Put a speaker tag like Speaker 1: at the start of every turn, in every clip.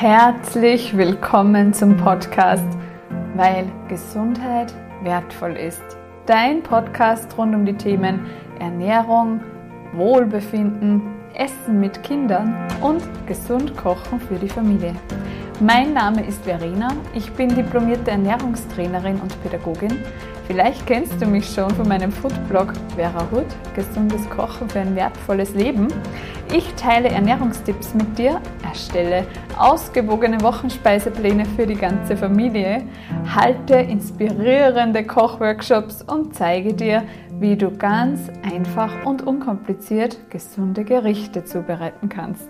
Speaker 1: Herzlich willkommen zum Podcast, weil Gesundheit wertvoll ist. Dein Podcast rund um die Themen Ernährung, Wohlbefinden, Essen mit Kindern und gesund kochen für die Familie. Mein Name ist Verena, ich bin diplomierte Ernährungstrainerin und Pädagogin. Vielleicht kennst du mich schon von meinem Foodblog Vera Hut, gesundes Kochen für ein wertvolles Leben. Ich teile Ernährungstipps mit dir, erstelle ausgewogene Wochenspeisepläne für die ganze Familie, halte inspirierende Kochworkshops und zeige dir, wie du ganz einfach und unkompliziert gesunde Gerichte zubereiten kannst.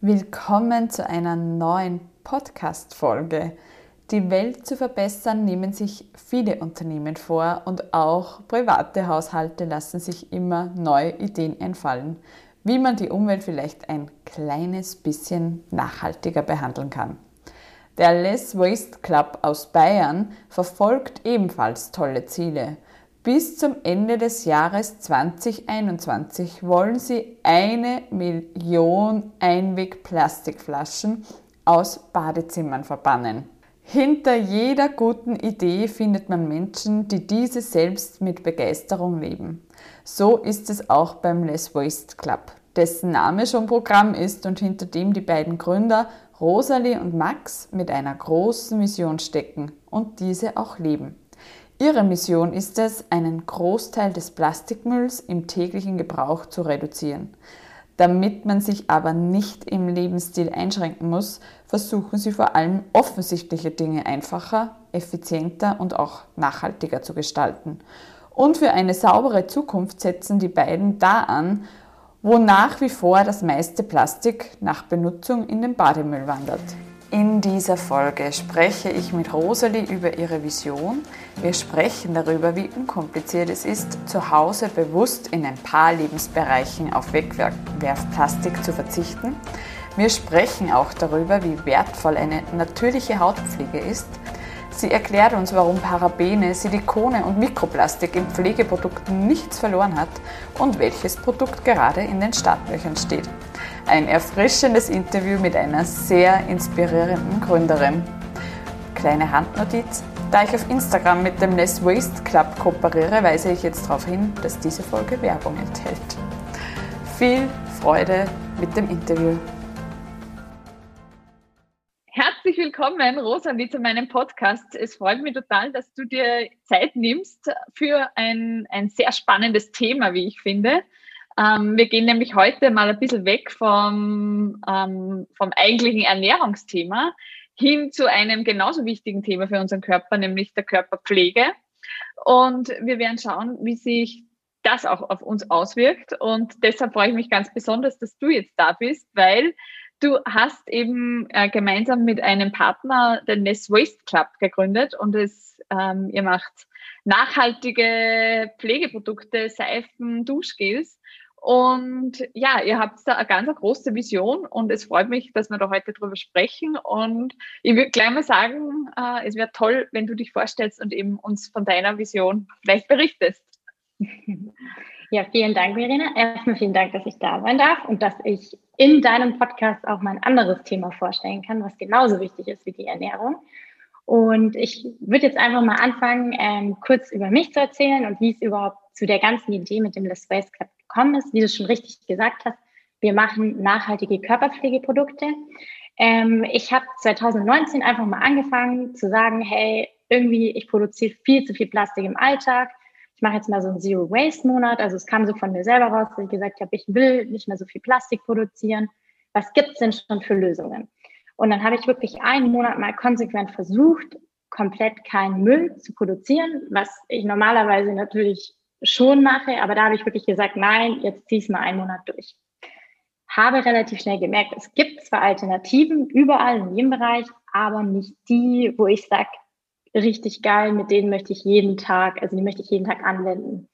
Speaker 1: Willkommen zu einer neuen Podcast-Folge. Die Welt zu verbessern nehmen sich viele Unternehmen vor und auch private Haushalte lassen sich immer neue Ideen einfallen, wie man die Umwelt vielleicht ein kleines bisschen nachhaltiger behandeln kann. Der Less Waste Club aus Bayern verfolgt ebenfalls tolle Ziele bis zum Ende des Jahres 2021 wollen sie eine Million Einwegplastikflaschen aus Badezimmern verbannen. Hinter jeder guten Idee findet man Menschen, die diese selbst mit Begeisterung leben. So ist es auch beim Less Waste Club, dessen Name schon Programm ist und hinter dem die beiden Gründer Rosalie und Max mit einer großen Mission stecken und diese auch leben. Ihre Mission ist es, einen Großteil des Plastikmülls im täglichen Gebrauch zu reduzieren. Damit man sich aber nicht im Lebensstil einschränken muss, versuchen sie vor allem offensichtliche Dinge einfacher, effizienter und auch nachhaltiger zu gestalten. Und für eine saubere Zukunft setzen die beiden da an, wo nach wie vor das meiste Plastik nach Benutzung in den Bademüll wandert. In dieser Folge spreche ich mit Rosalie über ihre Vision. Wir sprechen darüber, wie unkompliziert es ist, zu Hause bewusst in ein paar Lebensbereichen auf Wegwerfplastik zu verzichten. Wir sprechen auch darüber, wie wertvoll eine natürliche Hautpflege ist. Sie erklärt uns, warum Parabene, Silikone und Mikroplastik in Pflegeprodukten nichts verloren hat und welches Produkt gerade in den Startlöchern steht. Ein erfrischendes Interview mit einer sehr inspirierenden Gründerin. Kleine Handnotiz. Da ich auf Instagram mit dem Less Waste Club kooperiere, weise ich jetzt darauf hin, dass diese Folge Werbung enthält. Viel Freude mit dem Interview. Herzlich willkommen, Rosalie, zu meinem Podcast. Es freut mich total, dass du dir Zeit nimmst für ein, ein sehr spannendes Thema, wie ich finde. Ähm, wir gehen nämlich heute mal ein bisschen weg vom, ähm, vom eigentlichen Ernährungsthema hin zu einem genauso wichtigen Thema für unseren Körper, nämlich der Körperpflege. Und wir werden schauen, wie sich das auch auf uns auswirkt. Und deshalb freue ich mich ganz besonders, dass du jetzt da bist, weil du hast eben äh, gemeinsam mit einem Partner den Ness Waste Club gegründet und es, ähm, ihr macht nachhaltige Pflegeprodukte, Seifen, Duschgels und ja, ihr habt da eine ganz große Vision und es freut mich, dass wir da heute drüber sprechen. Und ich würde gleich mal sagen, äh, es wäre toll, wenn du dich vorstellst und eben uns von deiner Vision vielleicht berichtest.
Speaker 2: Ja, vielen Dank, Verena. Erstmal vielen Dank, dass ich da sein darf und dass ich in deinem Podcast auch mal ein anderes Thema vorstellen kann, was genauso wichtig ist wie die Ernährung. Und ich würde jetzt einfach mal anfangen, ähm, kurz über mich zu erzählen und wie es überhaupt zu der ganzen Idee mit dem Less Waste Club gekommen ist, wie du schon richtig gesagt hast, wir machen nachhaltige Körperpflegeprodukte. Ähm, ich habe 2019 einfach mal angefangen zu sagen, hey, irgendwie, ich produziere viel zu viel Plastik im Alltag. Ich mache jetzt mal so einen Zero Waste Monat. Also es kam so von mir selber raus, dass ich gesagt habe, ich will nicht mehr so viel Plastik produzieren. Was gibt es denn schon für Lösungen? Und dann habe ich wirklich einen Monat mal konsequent versucht, komplett keinen Müll zu produzieren, was ich normalerweise natürlich schon mache, aber da habe ich wirklich gesagt, nein, jetzt zieh es mal einen Monat durch. Habe relativ schnell gemerkt, es gibt zwar Alternativen überall in jedem Bereich, aber nicht die, wo ich sage, richtig geil, mit denen möchte ich jeden Tag, also die möchte ich jeden Tag anwenden.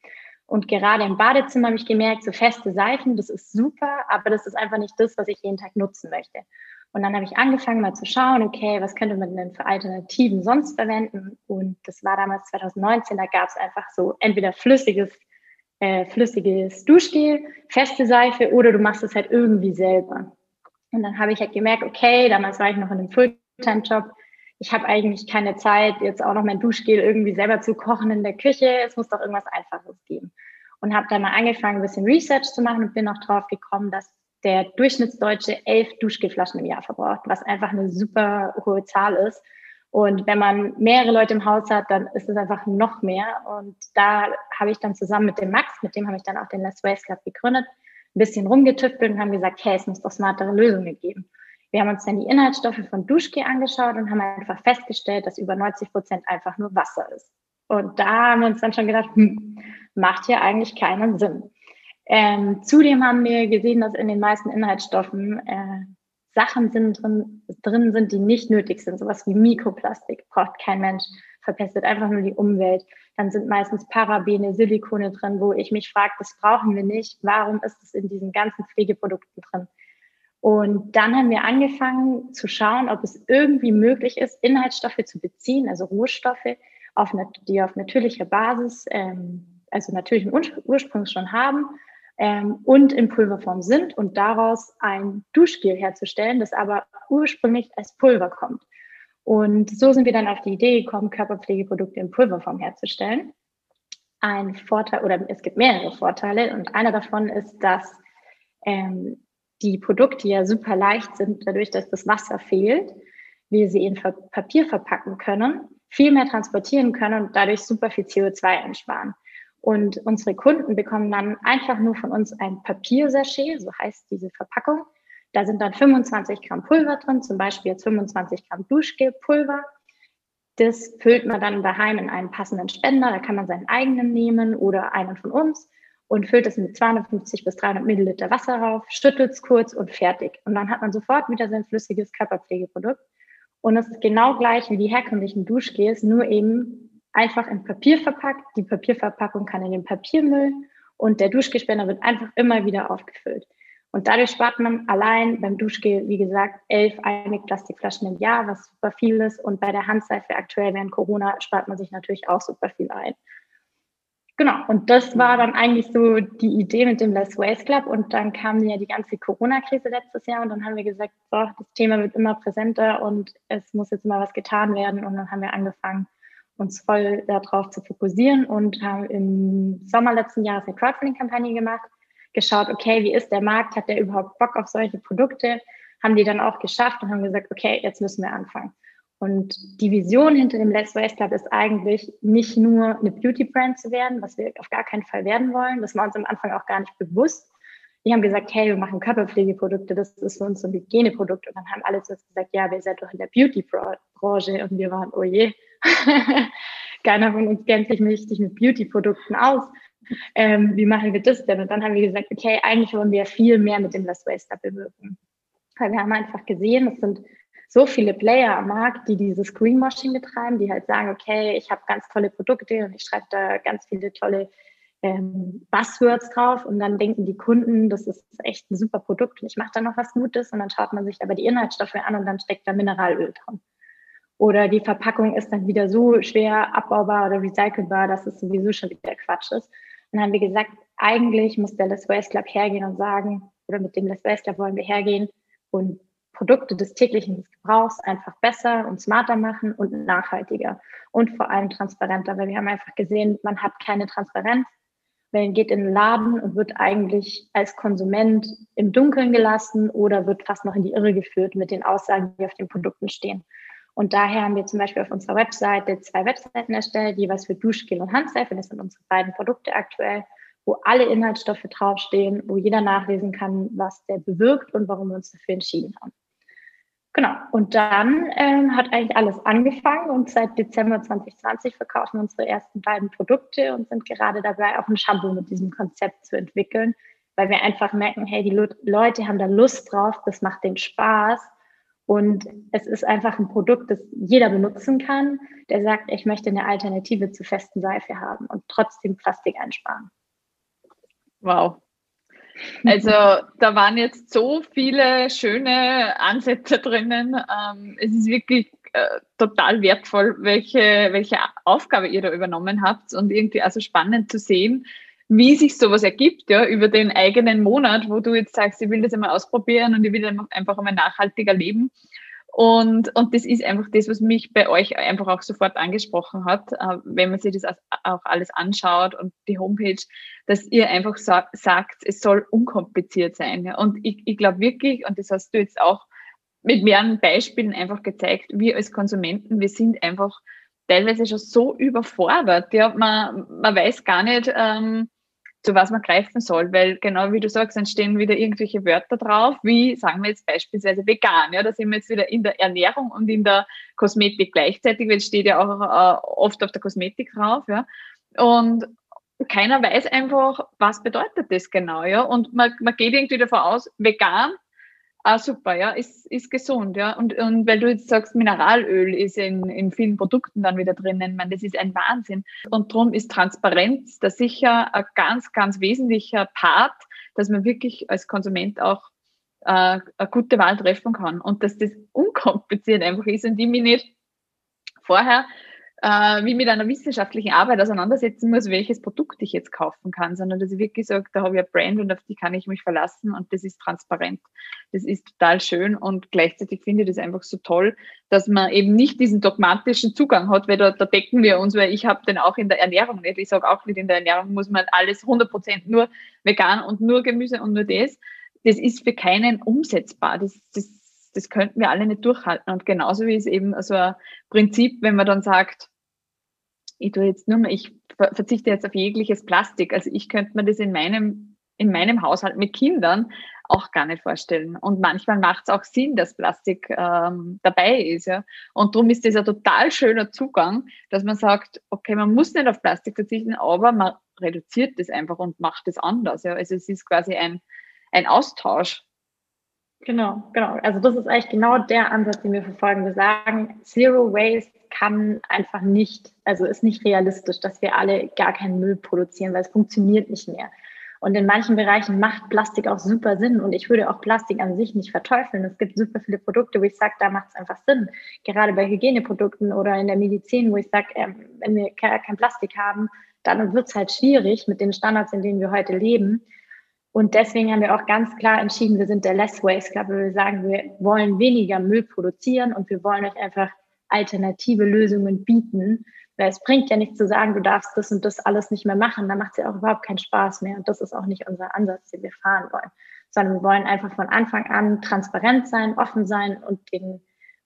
Speaker 2: Und gerade im Badezimmer habe ich gemerkt, so feste Seifen, das ist super, aber das ist einfach nicht das, was ich jeden Tag nutzen möchte. Und dann habe ich angefangen mal zu schauen, okay, was könnte man denn für Alternativen sonst verwenden? Und das war damals 2019, da gab es einfach so entweder flüssiges, äh, flüssiges Duschgel, feste Seife oder du machst es halt irgendwie selber. Und dann habe ich halt gemerkt, okay, damals war ich noch in einem Fulltime-Job. Ich habe eigentlich keine Zeit, jetzt auch noch mein Duschgel irgendwie selber zu kochen in der Küche. Es muss doch irgendwas Einfaches geben. Und habe dann mal angefangen, ein bisschen Research zu machen und bin auch drauf gekommen, dass der Durchschnittsdeutsche elf Duschgelflaschen im Jahr verbraucht, was einfach eine super hohe Zahl ist. Und wenn man mehrere Leute im Haus hat, dann ist es einfach noch mehr. Und da habe ich dann zusammen mit dem Max, mit dem habe ich dann auch den Less Waste Club gegründet, ein bisschen rumgetüftelt und haben gesagt, hey, es muss doch smartere Lösungen geben. Wir haben uns dann die Inhaltsstoffe von Duschgel angeschaut und haben einfach festgestellt, dass über 90 Prozent einfach nur Wasser ist. Und da haben wir uns dann schon gedacht, hm, macht hier eigentlich keinen Sinn. Ähm, zudem haben wir gesehen, dass in den meisten Inhaltsstoffen äh, Sachen sind drin, drin sind, die nicht nötig sind. Sowas wie Mikroplastik braucht kein Mensch, verpestet einfach nur die Umwelt. Dann sind meistens Parabene, Silikone drin, wo ich mich frage, das brauchen wir nicht. Warum ist es in diesen ganzen Pflegeprodukten drin? Und dann haben wir angefangen zu schauen, ob es irgendwie möglich ist, Inhaltsstoffe zu beziehen, also Rohstoffe, auf, die auf natürlicher Basis, ähm, also natürlichen Ursprungs schon haben, ähm, und in Pulverform sind und daraus ein Duschgel herzustellen, das aber ursprünglich als Pulver kommt. Und so sind wir dann auf die Idee gekommen, Körperpflegeprodukte in Pulverform herzustellen. Ein Vorteil oder es gibt mehrere Vorteile und einer davon ist, dass ähm, die Produkte ja super leicht sind, dadurch, dass das Wasser fehlt, wir sie in Papier verpacken können, viel mehr transportieren können und dadurch super viel CO2 einsparen. Und unsere Kunden bekommen dann einfach nur von uns ein Papiersachet, so heißt diese Verpackung. Da sind dann 25 Gramm Pulver drin, zum Beispiel jetzt 25 Gramm Duschgelpulver. Das füllt man dann daheim in einen passenden Spender. Da kann man seinen eigenen nehmen oder einen von uns und füllt es mit 250 bis 300 Milliliter Wasser rauf, schüttelt es kurz und fertig. Und dann hat man sofort wieder sein flüssiges Körperpflegeprodukt. Und es ist genau gleich wie die herkömmlichen Duschgels, nur eben einfach in Papier verpackt. Die Papierverpackung kann in den Papiermüll und der Duschgespender wird einfach immer wieder aufgefüllt. Und dadurch spart man allein beim Duschgel, wie gesagt, elf Einwegplastikflaschen im Jahr, was super viel ist. Und bei der Handseife aktuell während Corona spart man sich natürlich auch super viel ein. Genau, und das war dann eigentlich so die Idee mit dem Less Waste Club. Und dann kam ja die ganze Corona-Krise letztes Jahr und dann haben wir gesagt, so, das Thema wird immer präsenter und es muss jetzt mal was getan werden. Und dann haben wir angefangen, uns voll darauf zu fokussieren und haben im Sommer letzten Jahres eine Crowdfunding-Kampagne gemacht, geschaut, okay, wie ist der Markt, hat der überhaupt Bock auf solche Produkte, haben die dann auch geschafft und haben gesagt, okay, jetzt müssen wir anfangen. Und die Vision hinter dem Let's Waste Club ist eigentlich nicht nur eine Beauty-Brand zu werden, was wir auf gar keinen Fall werden wollen. Das war uns am Anfang auch gar nicht bewusst. Die haben gesagt, hey, wir machen Körperpflegeprodukte, das ist für uns so ein Hygieneprodukt. Und dann haben alle zu uns gesagt, ja, wir seid doch in der Beauty-Branche. Und wir waren, oh je, keiner von uns kennt sich richtig mit Beauty-Produkten aus. Ähm, wie machen wir das denn? Und dann haben wir gesagt, okay, eigentlich wollen wir viel mehr mit dem Less Waste bewirken. Weil wir haben einfach gesehen, es sind so viele Player am Markt, die dieses Greenwashing betreiben, die halt sagen, okay, ich habe ganz tolle Produkte und ich schreibe da ganz viele tolle ähm, Buzzwords drauf und dann denken die Kunden, das ist echt ein super Produkt und ich mache da noch was Gutes und dann schaut man sich aber die Inhaltsstoffe an und dann steckt da Mineralöl drin. Oder die Verpackung ist dann wieder so schwer abbaubar oder recycelbar, dass es sowieso schon wieder Quatsch ist. Und dann haben wir gesagt, eigentlich muss der Less Waste Club hergehen und sagen, oder mit dem Less Waste Club wollen wir hergehen und Produkte des täglichen Gebrauchs einfach besser und smarter machen und nachhaltiger und vor allem transparenter, weil wir haben einfach gesehen, man hat keine Transparenz. Man geht in den Laden und wird eigentlich als Konsument im Dunkeln gelassen oder wird fast noch in die Irre geführt mit den Aussagen, die auf den Produkten stehen. Und daher haben wir zum Beispiel auf unserer Webseite zwei Webseiten erstellt, jeweils für Duschgel und Handseife. Das sind unsere beiden Produkte aktuell, wo alle Inhaltsstoffe draufstehen, wo jeder nachlesen kann, was der bewirkt und warum wir uns dafür entschieden haben. Genau. Und dann ähm, hat eigentlich alles angefangen und seit Dezember 2020 verkaufen wir unsere ersten beiden Produkte und sind gerade dabei, auch ein Shampoo mit diesem Konzept zu entwickeln, weil wir einfach merken, hey, die Leute haben da Lust drauf, das macht den Spaß und es ist einfach ein Produkt, das jeder benutzen kann, der sagt, ich möchte eine Alternative zu festen Seife haben und trotzdem Plastik einsparen.
Speaker 1: Wow.
Speaker 3: Also da waren jetzt so viele schöne Ansätze drinnen. Ähm, es ist wirklich äh, total wertvoll, welche, welche Aufgabe ihr da übernommen habt und irgendwie also spannend zu sehen, wie sich sowas ergibt, ja, über den eigenen Monat, wo du jetzt sagst, ich will das einmal ausprobieren und ich will einfach einmal nachhaltiger leben. Und, und das ist einfach das, was mich bei euch einfach auch sofort angesprochen hat, äh, wenn man sich das auch alles anschaut und die Homepage, dass ihr einfach sagt, es soll unkompliziert sein. Und ich, ich glaube wirklich, und das hast du jetzt auch mit mehreren Beispielen einfach gezeigt, wir als Konsumenten, wir sind einfach teilweise schon so überfordert. Ja, man, man weiß gar nicht, ähm, zu was man greifen soll, weil genau wie du sagst, dann stehen wieder irgendwelche Wörter drauf, wie sagen wir jetzt beispielsweise vegan, ja, da sind wir jetzt wieder in der Ernährung und in der Kosmetik gleichzeitig, weil es steht ja auch äh, oft auf der Kosmetik drauf, ja, und keiner weiß einfach, was bedeutet das genau, ja, und man, man geht irgendwie davon aus, vegan Ah, super, ja, ist, ist gesund, ja. Und, und weil du jetzt sagst, Mineralöl ist in, in vielen Produkten dann wieder drinnen, man, das ist ein Wahnsinn. Und darum ist Transparenz da sicher ein ganz, ganz wesentlicher Part, dass man wirklich als Konsument auch äh, eine gute Wahl treffen kann und dass das unkompliziert einfach ist und die mich nicht vorher äh, wie mit einer wissenschaftlichen Arbeit auseinandersetzen muss, welches Produkt ich jetzt kaufen kann, sondern dass ich wirklich sage, da habe ich ein Brand und auf die kann ich mich verlassen und das ist transparent. Das ist total schön und gleichzeitig finde ich das einfach so toll, dass man eben nicht diesen dogmatischen Zugang hat, weil da, da decken wir uns, weil ich habe den auch in der Ernährung nicht. Ich sage auch nicht, in der Ernährung muss man alles 100% nur vegan und nur Gemüse und nur das. Das ist für keinen umsetzbar. Das, das, das könnten wir alle nicht durchhalten. Und genauso wie es eben so ein Prinzip, wenn man dann sagt, ich tue jetzt nur mal, ich verzichte jetzt auf jegliches Plastik. Also ich könnte mir das in meinem, in meinem Haushalt mit Kindern auch gar nicht vorstellen. Und manchmal macht es auch Sinn, dass Plastik ähm, dabei ist. Ja? Und darum ist das ein total schöner Zugang, dass man sagt, okay, man muss nicht auf Plastik verzichten, aber man reduziert das einfach und macht es anders. Ja? Also es ist quasi ein, ein Austausch.
Speaker 2: Genau, genau. Also das ist eigentlich genau der Ansatz, den wir verfolgen. Wir sagen, Zero Waste kann einfach nicht, also ist nicht realistisch, dass wir alle gar keinen Müll produzieren, weil es funktioniert nicht mehr. Und in manchen Bereichen macht Plastik auch super Sinn. Und ich würde auch Plastik an sich nicht verteufeln. Es gibt super viele Produkte, wo ich sage, da macht es einfach Sinn. Gerade bei Hygieneprodukten oder in der Medizin, wo ich sage, ähm, wenn wir kein Plastik haben, dann wird es halt schwierig mit den Standards, in denen wir heute leben. Und deswegen haben wir auch ganz klar entschieden, wir sind der Less Waste Club. Wir sagen, wir wollen weniger Müll produzieren und wir wollen euch einfach alternative Lösungen bieten. Weil es bringt ja nichts zu sagen, du darfst das und das alles nicht mehr machen. Da macht es ja auch überhaupt keinen Spaß mehr. Und das ist auch nicht unser Ansatz, den wir fahren wollen. Sondern wir wollen einfach von Anfang an transparent sein, offen sein und den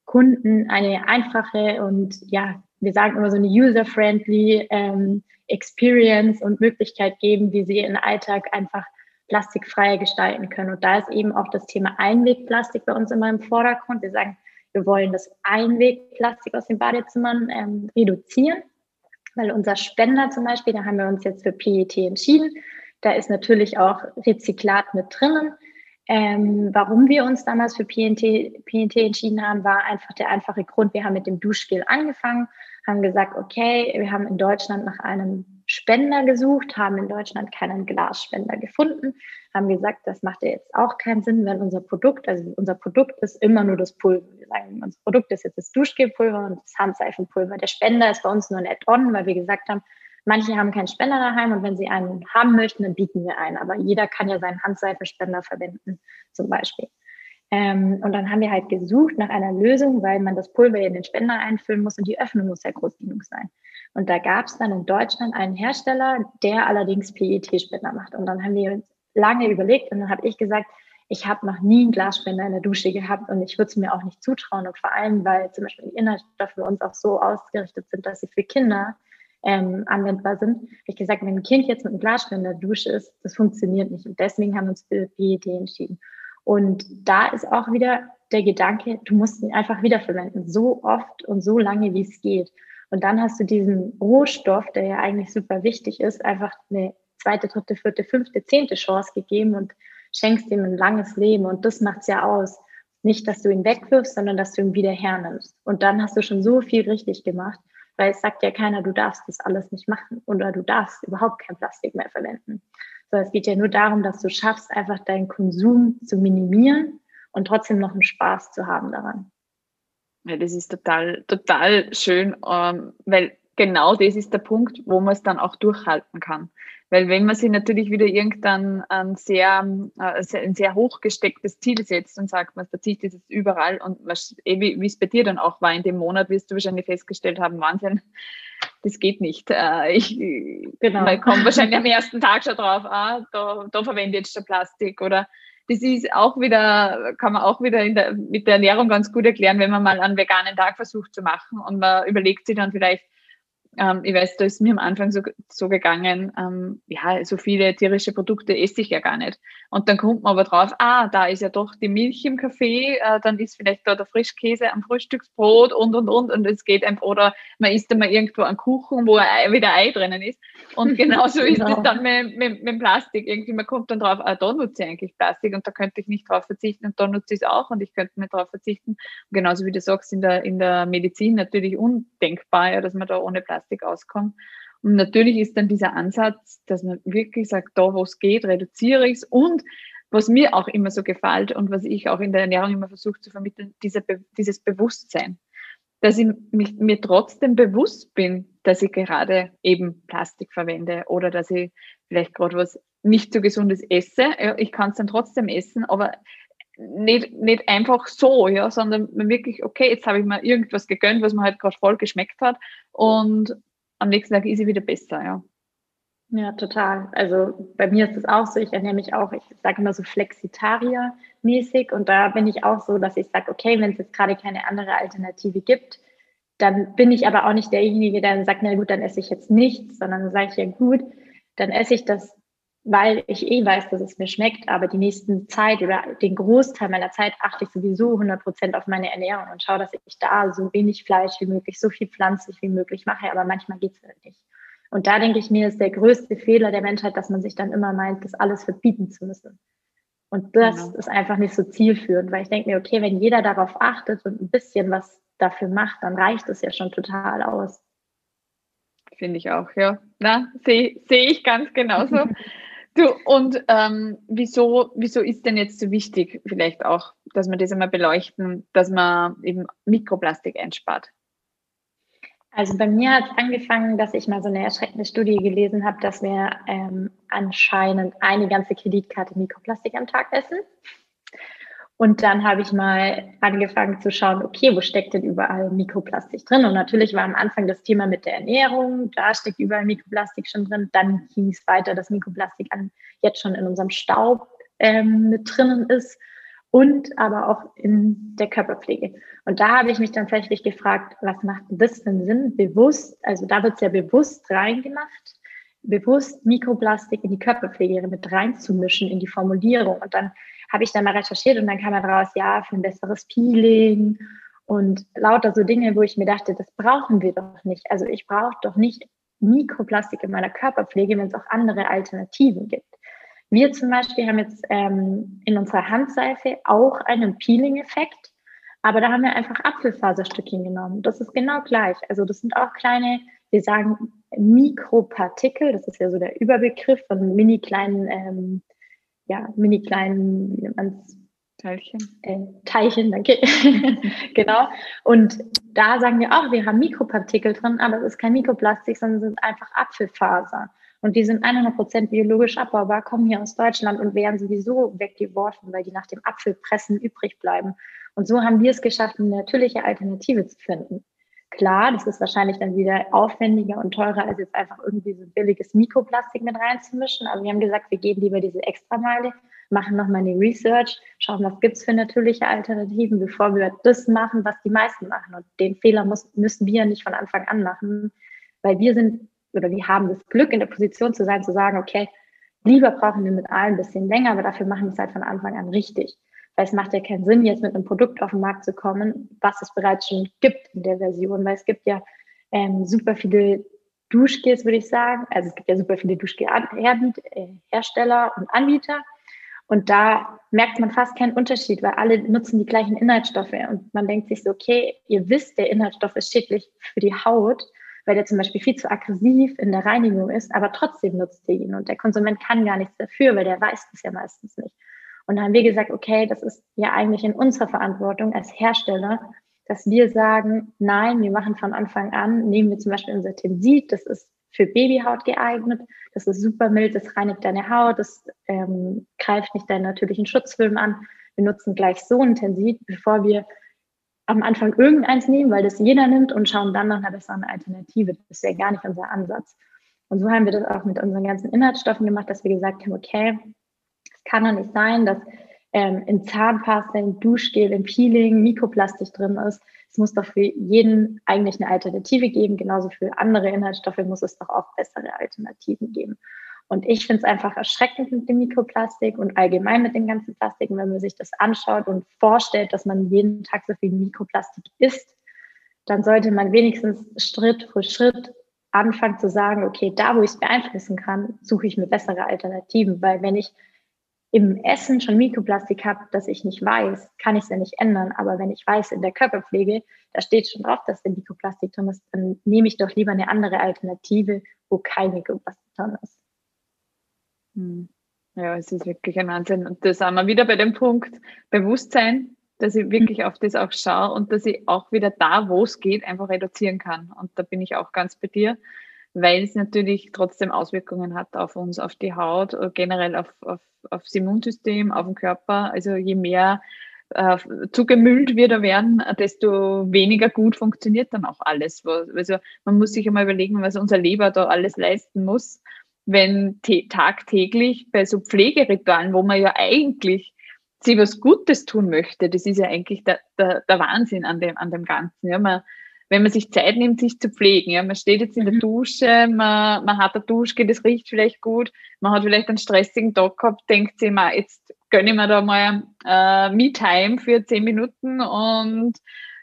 Speaker 2: Kunden eine einfache und ja, wir sagen immer so eine user-friendly ähm, Experience und Möglichkeit geben, wie sie ihren Alltag einfach plastikfrei gestalten können. Und da ist eben auch das Thema Einwegplastik bei uns immer im Vordergrund. Wir sagen, wir wollen das Einwegplastik aus den Badezimmern ähm, reduzieren, weil unser Spender zum Beispiel, da haben wir uns jetzt für PET entschieden. Da ist natürlich auch Rezyklat mit drinnen. Ähm, warum wir uns damals für PNT, PNT entschieden haben, war einfach der einfache Grund, wir haben mit dem Duschgel angefangen, haben gesagt, okay, wir haben in Deutschland nach einem Spender gesucht, haben in Deutschland keinen Glasspender gefunden, haben gesagt, das macht ja jetzt auch keinen Sinn, wenn unser Produkt, also unser Produkt ist immer nur das Pulver. Wir sagen, unser Produkt ist jetzt das Duschgelpulver und das Handseifenpulver. Der Spender ist bei uns nur ein Add-on, weil wir gesagt haben, manche haben keinen Spender daheim und wenn sie einen haben möchten, dann bieten wir einen. Aber jeder kann ja seinen Handseifenspender verwenden, zum Beispiel. Ähm, und dann haben wir halt gesucht nach einer Lösung, weil man das Pulver in den Spender einfüllen muss und die Öffnung muss ja groß genug sein. Und da gab es dann in Deutschland einen Hersteller, der allerdings PET-Spender macht. Und dann haben wir uns lange überlegt und dann habe ich gesagt, ich habe noch nie einen Glasspender in der Dusche gehabt und ich würde es mir auch nicht zutrauen. Und vor allem, weil zum Beispiel die Inhaltsstoffe bei uns auch so ausgerichtet sind, dass sie für Kinder ähm, anwendbar sind, habe ich gesagt, wenn ein Kind jetzt mit einem Glasspender in der Dusche ist, das funktioniert nicht. Und deswegen haben wir uns für PET entschieden. Und da ist auch wieder der Gedanke, du musst ihn einfach wiederverwenden, so oft und so lange, wie es geht. Und dann hast du diesen Rohstoff, der ja eigentlich super wichtig ist, einfach eine zweite, dritte, vierte, fünfte, zehnte Chance gegeben und schenkst ihm ein langes Leben. Und das macht's ja aus. Nicht, dass du ihn wegwirfst, sondern dass du ihn wieder hernimmst. Und dann hast du schon so viel richtig gemacht, weil es sagt ja keiner, du darfst das alles nicht machen oder du darfst überhaupt kein Plastik mehr verwenden. sondern es geht ja nur darum, dass du schaffst, einfach deinen Konsum zu minimieren und trotzdem noch einen Spaß zu haben daran.
Speaker 3: Ja, das ist total, total schön, ähm, weil genau das ist der Punkt, wo man es dann auch durchhalten kann. Weil wenn man sich natürlich wieder irgendein ein sehr, äh, ein sehr hochgestecktes Ziel setzt und sagt, man verzichtet jetzt überall und was, eh, wie es bei dir dann auch war in dem Monat, wirst du wahrscheinlich festgestellt haben, Wahnsinn, das geht nicht. Äh, ich, genau. Man kommt wahrscheinlich am ersten Tag schon drauf, ah, da, da verwende ich jetzt schon Plastik oder das ist auch wieder, kann man auch wieder der, mit der Ernährung ganz gut erklären, wenn man mal einen veganen Tag versucht zu machen und man überlegt sich dann vielleicht, ähm, ich weiß, da ist mir am Anfang so, so gegangen, ähm, ja, so viele tierische Produkte esse ich ja gar nicht. Und dann kommt man aber drauf, ah, da ist ja doch die Milch im Kaffee, äh, dann ist vielleicht da der Frischkäse am Frühstücksbrot und, und, und. Und es geht einfach, oder man isst einmal irgendwo einen Kuchen, wo Ei, wieder Ei drinnen ist. Und genauso ist es genau. dann mit, mit, mit Plastik. Irgendwie, man kommt dann drauf, ah, da nutze ich eigentlich Plastik und da könnte ich nicht drauf verzichten und da nutze ich es auch und ich könnte nicht drauf verzichten. Und genauso wie du sagst, in der, in der Medizin natürlich undenkbar, ja, dass man da ohne Plastik Plastik auskommen. Und natürlich ist dann dieser Ansatz, dass man wirklich sagt, da wo es geht, reduziere ich es. Und was mir auch immer so gefällt und was ich auch in der Ernährung immer versuche zu vermitteln, dieser, dieses Bewusstsein. Dass ich mich, mir trotzdem bewusst bin, dass ich gerade eben Plastik verwende oder dass ich vielleicht gerade was nicht so gesundes esse. Ich kann es dann trotzdem essen, aber nicht, nicht einfach so, ja, sondern wirklich, okay, jetzt habe ich mir irgendwas gegönnt, was mir halt gerade voll geschmeckt hat und am nächsten Tag ist sie wieder besser, ja.
Speaker 2: Ja, total. Also bei mir ist es auch so, ich ernähre mich auch, ich sage immer so Flexitarier-mäßig und da bin ich auch so, dass ich sage, okay, wenn es jetzt gerade keine andere Alternative gibt, dann bin ich aber auch nicht derjenige, der dann sagt, na gut, dann esse ich jetzt nichts, sondern dann sage ich ja gut, dann esse ich das weil ich eh weiß, dass es mir schmeckt, aber die nächsten Zeit oder den Großteil meiner Zeit achte ich sowieso 100 Prozent auf meine Ernährung und schaue, dass ich da so wenig Fleisch wie möglich, so viel pflanzlich wie möglich mache, aber manchmal geht es halt nicht. Und da denke ich mir, ist der größte Fehler der Menschheit, dass man sich dann immer meint, das alles verbieten zu müssen. Und das genau. ist einfach nicht so zielführend, weil ich denke mir, okay, wenn jeder darauf achtet und ein bisschen was dafür macht, dann reicht es ja schon total aus.
Speaker 3: Finde ich auch, ja. Na, sehe seh ich ganz genauso. Du, und ähm, wieso, wieso ist denn jetzt so wichtig, vielleicht auch, dass wir das einmal beleuchten, dass man eben Mikroplastik einspart?
Speaker 2: Also bei mir hat es angefangen, dass ich mal so eine erschreckende Studie gelesen habe, dass wir ähm, anscheinend eine ganze Kreditkarte Mikroplastik am Tag essen. Und dann habe ich mal angefangen zu schauen, okay, wo steckt denn überall Mikroplastik drin? Und natürlich war am Anfang das Thema mit der Ernährung, da steckt überall Mikroplastik schon drin. Dann ging es weiter, dass Mikroplastik an, jetzt schon in unserem Staub ähm, mit drinnen ist und aber auch in der Körperpflege. Und da habe ich mich dann tatsächlich gefragt, was macht das denn Sinn? Bewusst, also da wird es ja bewusst reingemacht, bewusst Mikroplastik in die Körperpflege mit reinzumischen, in die Formulierung und dann habe ich dann mal recherchiert und dann kam raus, ja, für ein besseres Peeling und lauter so Dinge, wo ich mir dachte, das brauchen wir doch nicht. Also ich brauche doch nicht Mikroplastik in meiner Körperpflege, wenn es auch andere Alternativen gibt. Wir zum Beispiel haben jetzt ähm, in unserer Handseife auch einen Peeling-Effekt, aber da haben wir einfach Apfelfaserstückchen genommen. Das ist genau gleich. Also das sind auch kleine, wir sagen Mikropartikel, das ist ja so der Überbegriff von mini kleinen ähm, ja, mini kleinen, wie nennt man's? Teilchen. Äh, Teilchen, danke. genau. Und da sagen wir auch, wir haben Mikropartikel drin, aber es ist kein Mikroplastik, sondern es sind einfach Apfelfaser. Und die sind 100% biologisch abbaubar, kommen hier aus Deutschland und werden sowieso weggeworfen, weil die nach dem Apfelpressen übrig bleiben. Und so haben wir es geschafft, eine natürliche Alternative zu finden. Klar, das ist wahrscheinlich dann wieder aufwendiger und teurer, als jetzt einfach irgendwie so billiges Mikroplastik mit reinzumischen. Aber wir haben gesagt, wir gehen lieber diese Extrameile, machen nochmal eine Research, schauen, was gibt's für natürliche Alternativen, bevor wir das machen, was die meisten machen. Und den Fehler muss, müssen wir nicht von Anfang an machen, weil wir sind oder wir haben das Glück, in der Position zu sein, zu sagen, okay, lieber brauchen wir mit allen ein bisschen länger, aber dafür machen wir es halt von Anfang an richtig. Weil es macht ja keinen Sinn, jetzt mit einem Produkt auf den Markt zu kommen, was es bereits schon gibt in der Version, weil es gibt ja ähm, super viele Duschgels, würde ich sagen. Also es gibt ja super viele Duschgel-Hersteller und Anbieter. Und da merkt man fast keinen Unterschied, weil alle nutzen die gleichen Inhaltsstoffe. Und man denkt sich so, okay, ihr wisst, der Inhaltsstoff ist schädlich für die Haut. weil der zum Beispiel viel zu aggressiv in der Reinigung ist, aber trotzdem nutzt er ihn. Und der Konsument kann gar nichts dafür, weil der weiß das ja meistens nicht. Und haben wir gesagt, okay, das ist ja eigentlich in unserer Verantwortung als Hersteller, dass wir sagen, nein, wir machen von Anfang an, nehmen wir zum Beispiel unser Tensit, das ist für Babyhaut geeignet, das ist super mild, das reinigt deine Haut, das ähm, greift nicht deinen natürlichen Schutzfilm an. Wir nutzen gleich so ein Tensit, bevor wir am Anfang irgendeins nehmen, weil das jeder nimmt und schauen dann nach einer besseren Alternative. Das wäre gar nicht unser Ansatz. Und so haben wir das auch mit unseren ganzen Inhaltsstoffen gemacht, dass wir gesagt haben, okay, kann doch nicht sein, dass ähm, in Zahnpasta, in Duschgel, in Peeling Mikroplastik drin ist. Es muss doch für jeden eigentlich eine Alternative geben. Genauso für andere Inhaltsstoffe muss es doch auch bessere Alternativen geben. Und ich finde es einfach erschreckend mit dem Mikroplastik und allgemein mit den ganzen Plastiken, wenn man sich das anschaut und vorstellt, dass man jeden Tag so viel Mikroplastik isst, dann sollte man wenigstens Schritt für Schritt anfangen zu sagen, okay, da wo ich es beeinflussen kann, suche ich mir bessere Alternativen, weil wenn ich im Essen schon Mikroplastik habe, das ich nicht weiß, kann ich es ja nicht ändern. Aber wenn ich weiß, in der Körperpflege, da steht schon drauf, dass der Mikroplastik drin ist, dann nehme ich doch lieber eine andere Alternative, wo kein Mikroplastik drin ist.
Speaker 3: Hm. Ja, es ist wirklich ein Wahnsinn. Und da sind wir wieder bei dem Punkt Bewusstsein, dass ich wirklich auf das auch schaue und dass ich auch wieder da, wo es geht, einfach reduzieren kann. Und da bin ich auch ganz bei dir, weil es natürlich trotzdem Auswirkungen hat auf uns, auf die Haut, generell auf, auf, auf das Immunsystem, auf den Körper. Also je mehr äh, zugemüllt wir da werden, desto weniger gut funktioniert dann auch alles. Also man muss sich einmal überlegen, was unser Leber da alles leisten muss wenn tagtäglich bei so Pflegeritualen, wo man ja eigentlich sich was Gutes tun möchte, das ist ja eigentlich der, der, der Wahnsinn an dem, an dem Ganzen. Ja, man, wenn man sich Zeit nimmt, sich zu pflegen. Ja, man steht jetzt in der mhm. Dusche, man, man hat eine Dusche, das riecht vielleicht gut, man hat vielleicht einen stressigen Tag gehabt, denkt sich mal, jetzt gönne ich mir da mal äh, Me-Time für zehn Minuten und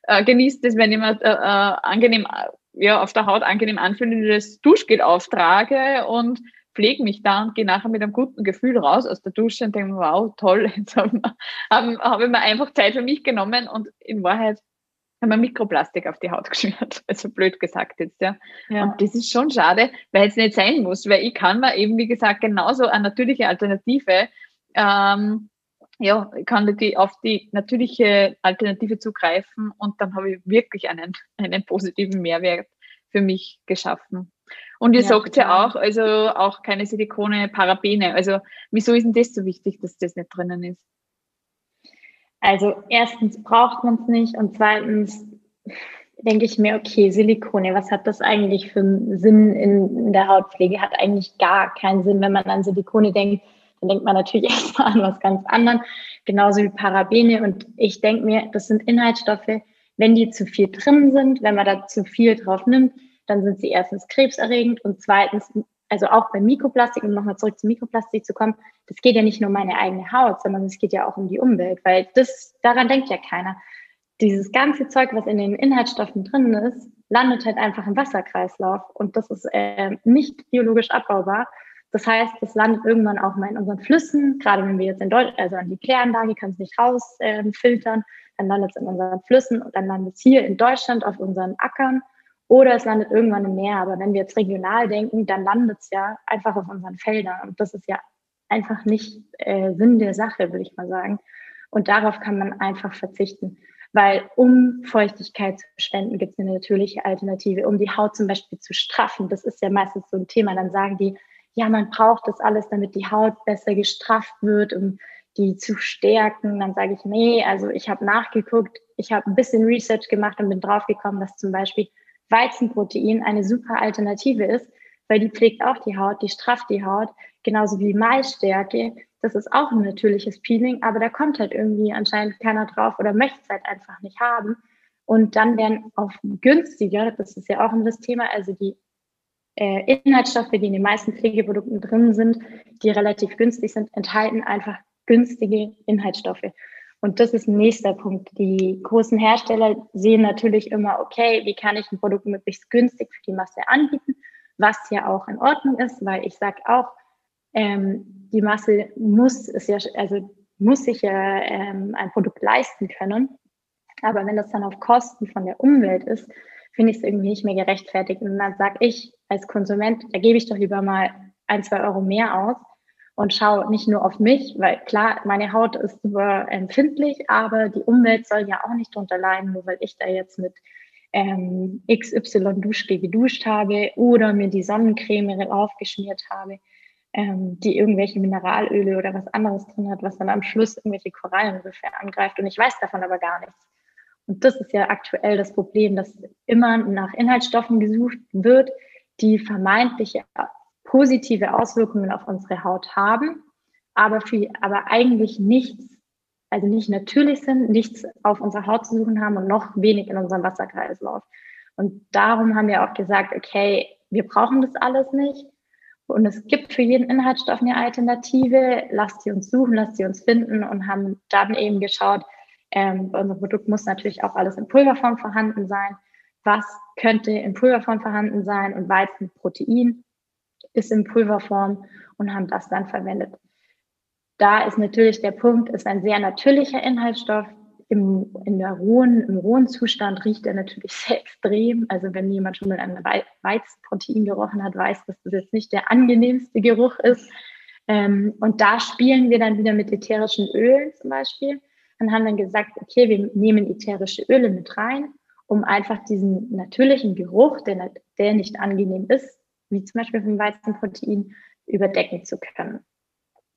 Speaker 3: äh, genießt es, wenn ich mir äh, äh, angenehm ja, auf der Haut angenehm anfühlendes Duschgel auftrage und pflege mich da und gehe nachher mit einem guten Gefühl raus aus der Dusche und denke, wow, toll, jetzt habe hab ich mir einfach Zeit für mich genommen und in Wahrheit haben wir Mikroplastik auf die Haut geschmiert. Also blöd gesagt jetzt, ja. ja. Und das ist schon schade, weil es nicht sein muss, weil ich kann mir eben, wie gesagt, genauso eine natürliche Alternative ähm, ja, ich kann die, auf die natürliche Alternative zugreifen und dann habe ich wirklich einen, einen positiven Mehrwert für mich geschaffen. Und ihr ja, sagt ja auch, also auch keine Silikone, Parabene. Also wieso ist denn das so wichtig, dass das nicht drinnen ist?
Speaker 2: Also erstens braucht man es nicht und zweitens denke ich mir, okay, Silikone, was hat das eigentlich für einen Sinn in, in der Hautpflege? Hat eigentlich gar keinen Sinn, wenn man an Silikone denkt dann denkt man natürlich erstmal an was ganz anderes, genauso wie Parabene. Und ich denke mir, das sind Inhaltsstoffe, wenn die zu viel drin sind, wenn man da zu viel drauf nimmt, dann sind sie erstens krebserregend und zweitens, also auch bei Mikroplastik, um nochmal zurück zu Mikroplastik zu kommen, das geht ja nicht nur um meine eigene Haut, sondern es geht ja auch um die Umwelt, weil das, daran denkt ja keiner. Dieses ganze Zeug, was in den Inhaltsstoffen drin ist, landet halt einfach im Wasserkreislauf und das ist äh, nicht biologisch abbaubar. Das heißt, es landet irgendwann auch mal in unseren Flüssen, gerade wenn wir jetzt in Deutschland, also an die Kläranlage, können es nicht rausfiltern, ähm, dann landet es in unseren Flüssen und dann landet es hier in Deutschland auf unseren Ackern oder es landet irgendwann im Meer. Aber wenn wir jetzt regional denken, dann landet es ja einfach auf unseren Feldern und das ist ja einfach nicht äh, Sinn der Sache, würde ich mal sagen. Und darauf kann man einfach verzichten. Weil um Feuchtigkeit zu spenden, gibt es eine natürliche Alternative. Um die Haut zum Beispiel zu straffen, das ist ja meistens so ein Thema, dann sagen die, ja, man braucht das alles, damit die Haut besser gestrafft wird, um die zu stärken. Dann sage ich, nee, also ich habe nachgeguckt, ich habe ein bisschen Research gemacht und bin draufgekommen, dass zum Beispiel Weizenprotein eine super Alternative ist, weil die pflegt auch die Haut, die strafft die Haut, genauso wie Maisstärke. Das ist auch ein natürliches Peeling, aber da kommt halt irgendwie anscheinend keiner drauf oder möchte es halt einfach nicht haben. Und dann werden auch günstiger, das ist ja auch immer das Thema, also die äh, Inhaltsstoffe, die in den meisten Pflegeprodukten drin sind, die relativ günstig sind, enthalten einfach günstige Inhaltsstoffe. Und das ist ein nächster Punkt. Die großen Hersteller sehen natürlich immer, okay, wie kann ich ein Produkt möglichst günstig für die Masse anbieten, was ja auch in Ordnung ist, weil ich sage auch, ähm, die Masse muss es ja, also muss sich ja ähm, ein Produkt leisten können. Aber wenn das dann auf Kosten von der Umwelt ist, finde ich es irgendwie nicht mehr gerechtfertigt. Und dann sage ich als Konsument, da gebe ich doch lieber mal ein, zwei Euro mehr aus und schaue nicht nur auf mich, weil klar, meine Haut ist super empfindlich, aber die Umwelt soll ja auch nicht drunter leiden, nur weil ich da jetzt mit ähm, XY Duschgel geduscht habe oder mir die Sonnencreme aufgeschmiert habe, ähm, die irgendwelche Mineralöle oder was anderes drin hat, was dann am Schluss irgendwelche Korallenriffe angreift und ich weiß davon aber gar nichts. Und das ist ja aktuell das Problem, dass immer nach Inhaltsstoffen gesucht wird, die vermeintliche positive Auswirkungen auf unsere Haut haben, aber, für, aber eigentlich nichts, also nicht natürlich sind, nichts auf unserer Haut zu suchen haben und noch wenig in unserem Wasserkreislauf. Und darum haben wir auch gesagt, okay, wir brauchen das alles nicht. Und es gibt für jeden Inhaltsstoff eine Alternative. Lasst sie uns suchen, lasst sie uns finden und haben dann eben geschaut, ähm, bei unserem Produkt muss natürlich auch alles in Pulverform vorhanden sein. Was könnte in Pulverform vorhanden sein? Und Weizenprotein ist in Pulverform und haben das dann verwendet. Da ist natürlich der Punkt, ist ein sehr natürlicher Inhaltsstoff. Im, in der rohen, Im rohen Zustand riecht er natürlich sehr extrem. Also wenn jemand schon mal ein Weizenprotein gerochen hat, weiß, dass das jetzt nicht der angenehmste Geruch ist. Ähm, und da spielen wir dann wieder mit ätherischen Ölen zum Beispiel und haben dann gesagt, okay, wir nehmen ätherische Öle mit rein, um einfach diesen natürlichen Geruch, der, der nicht angenehm ist, wie zum Beispiel vom Weizenprotein, überdecken zu können.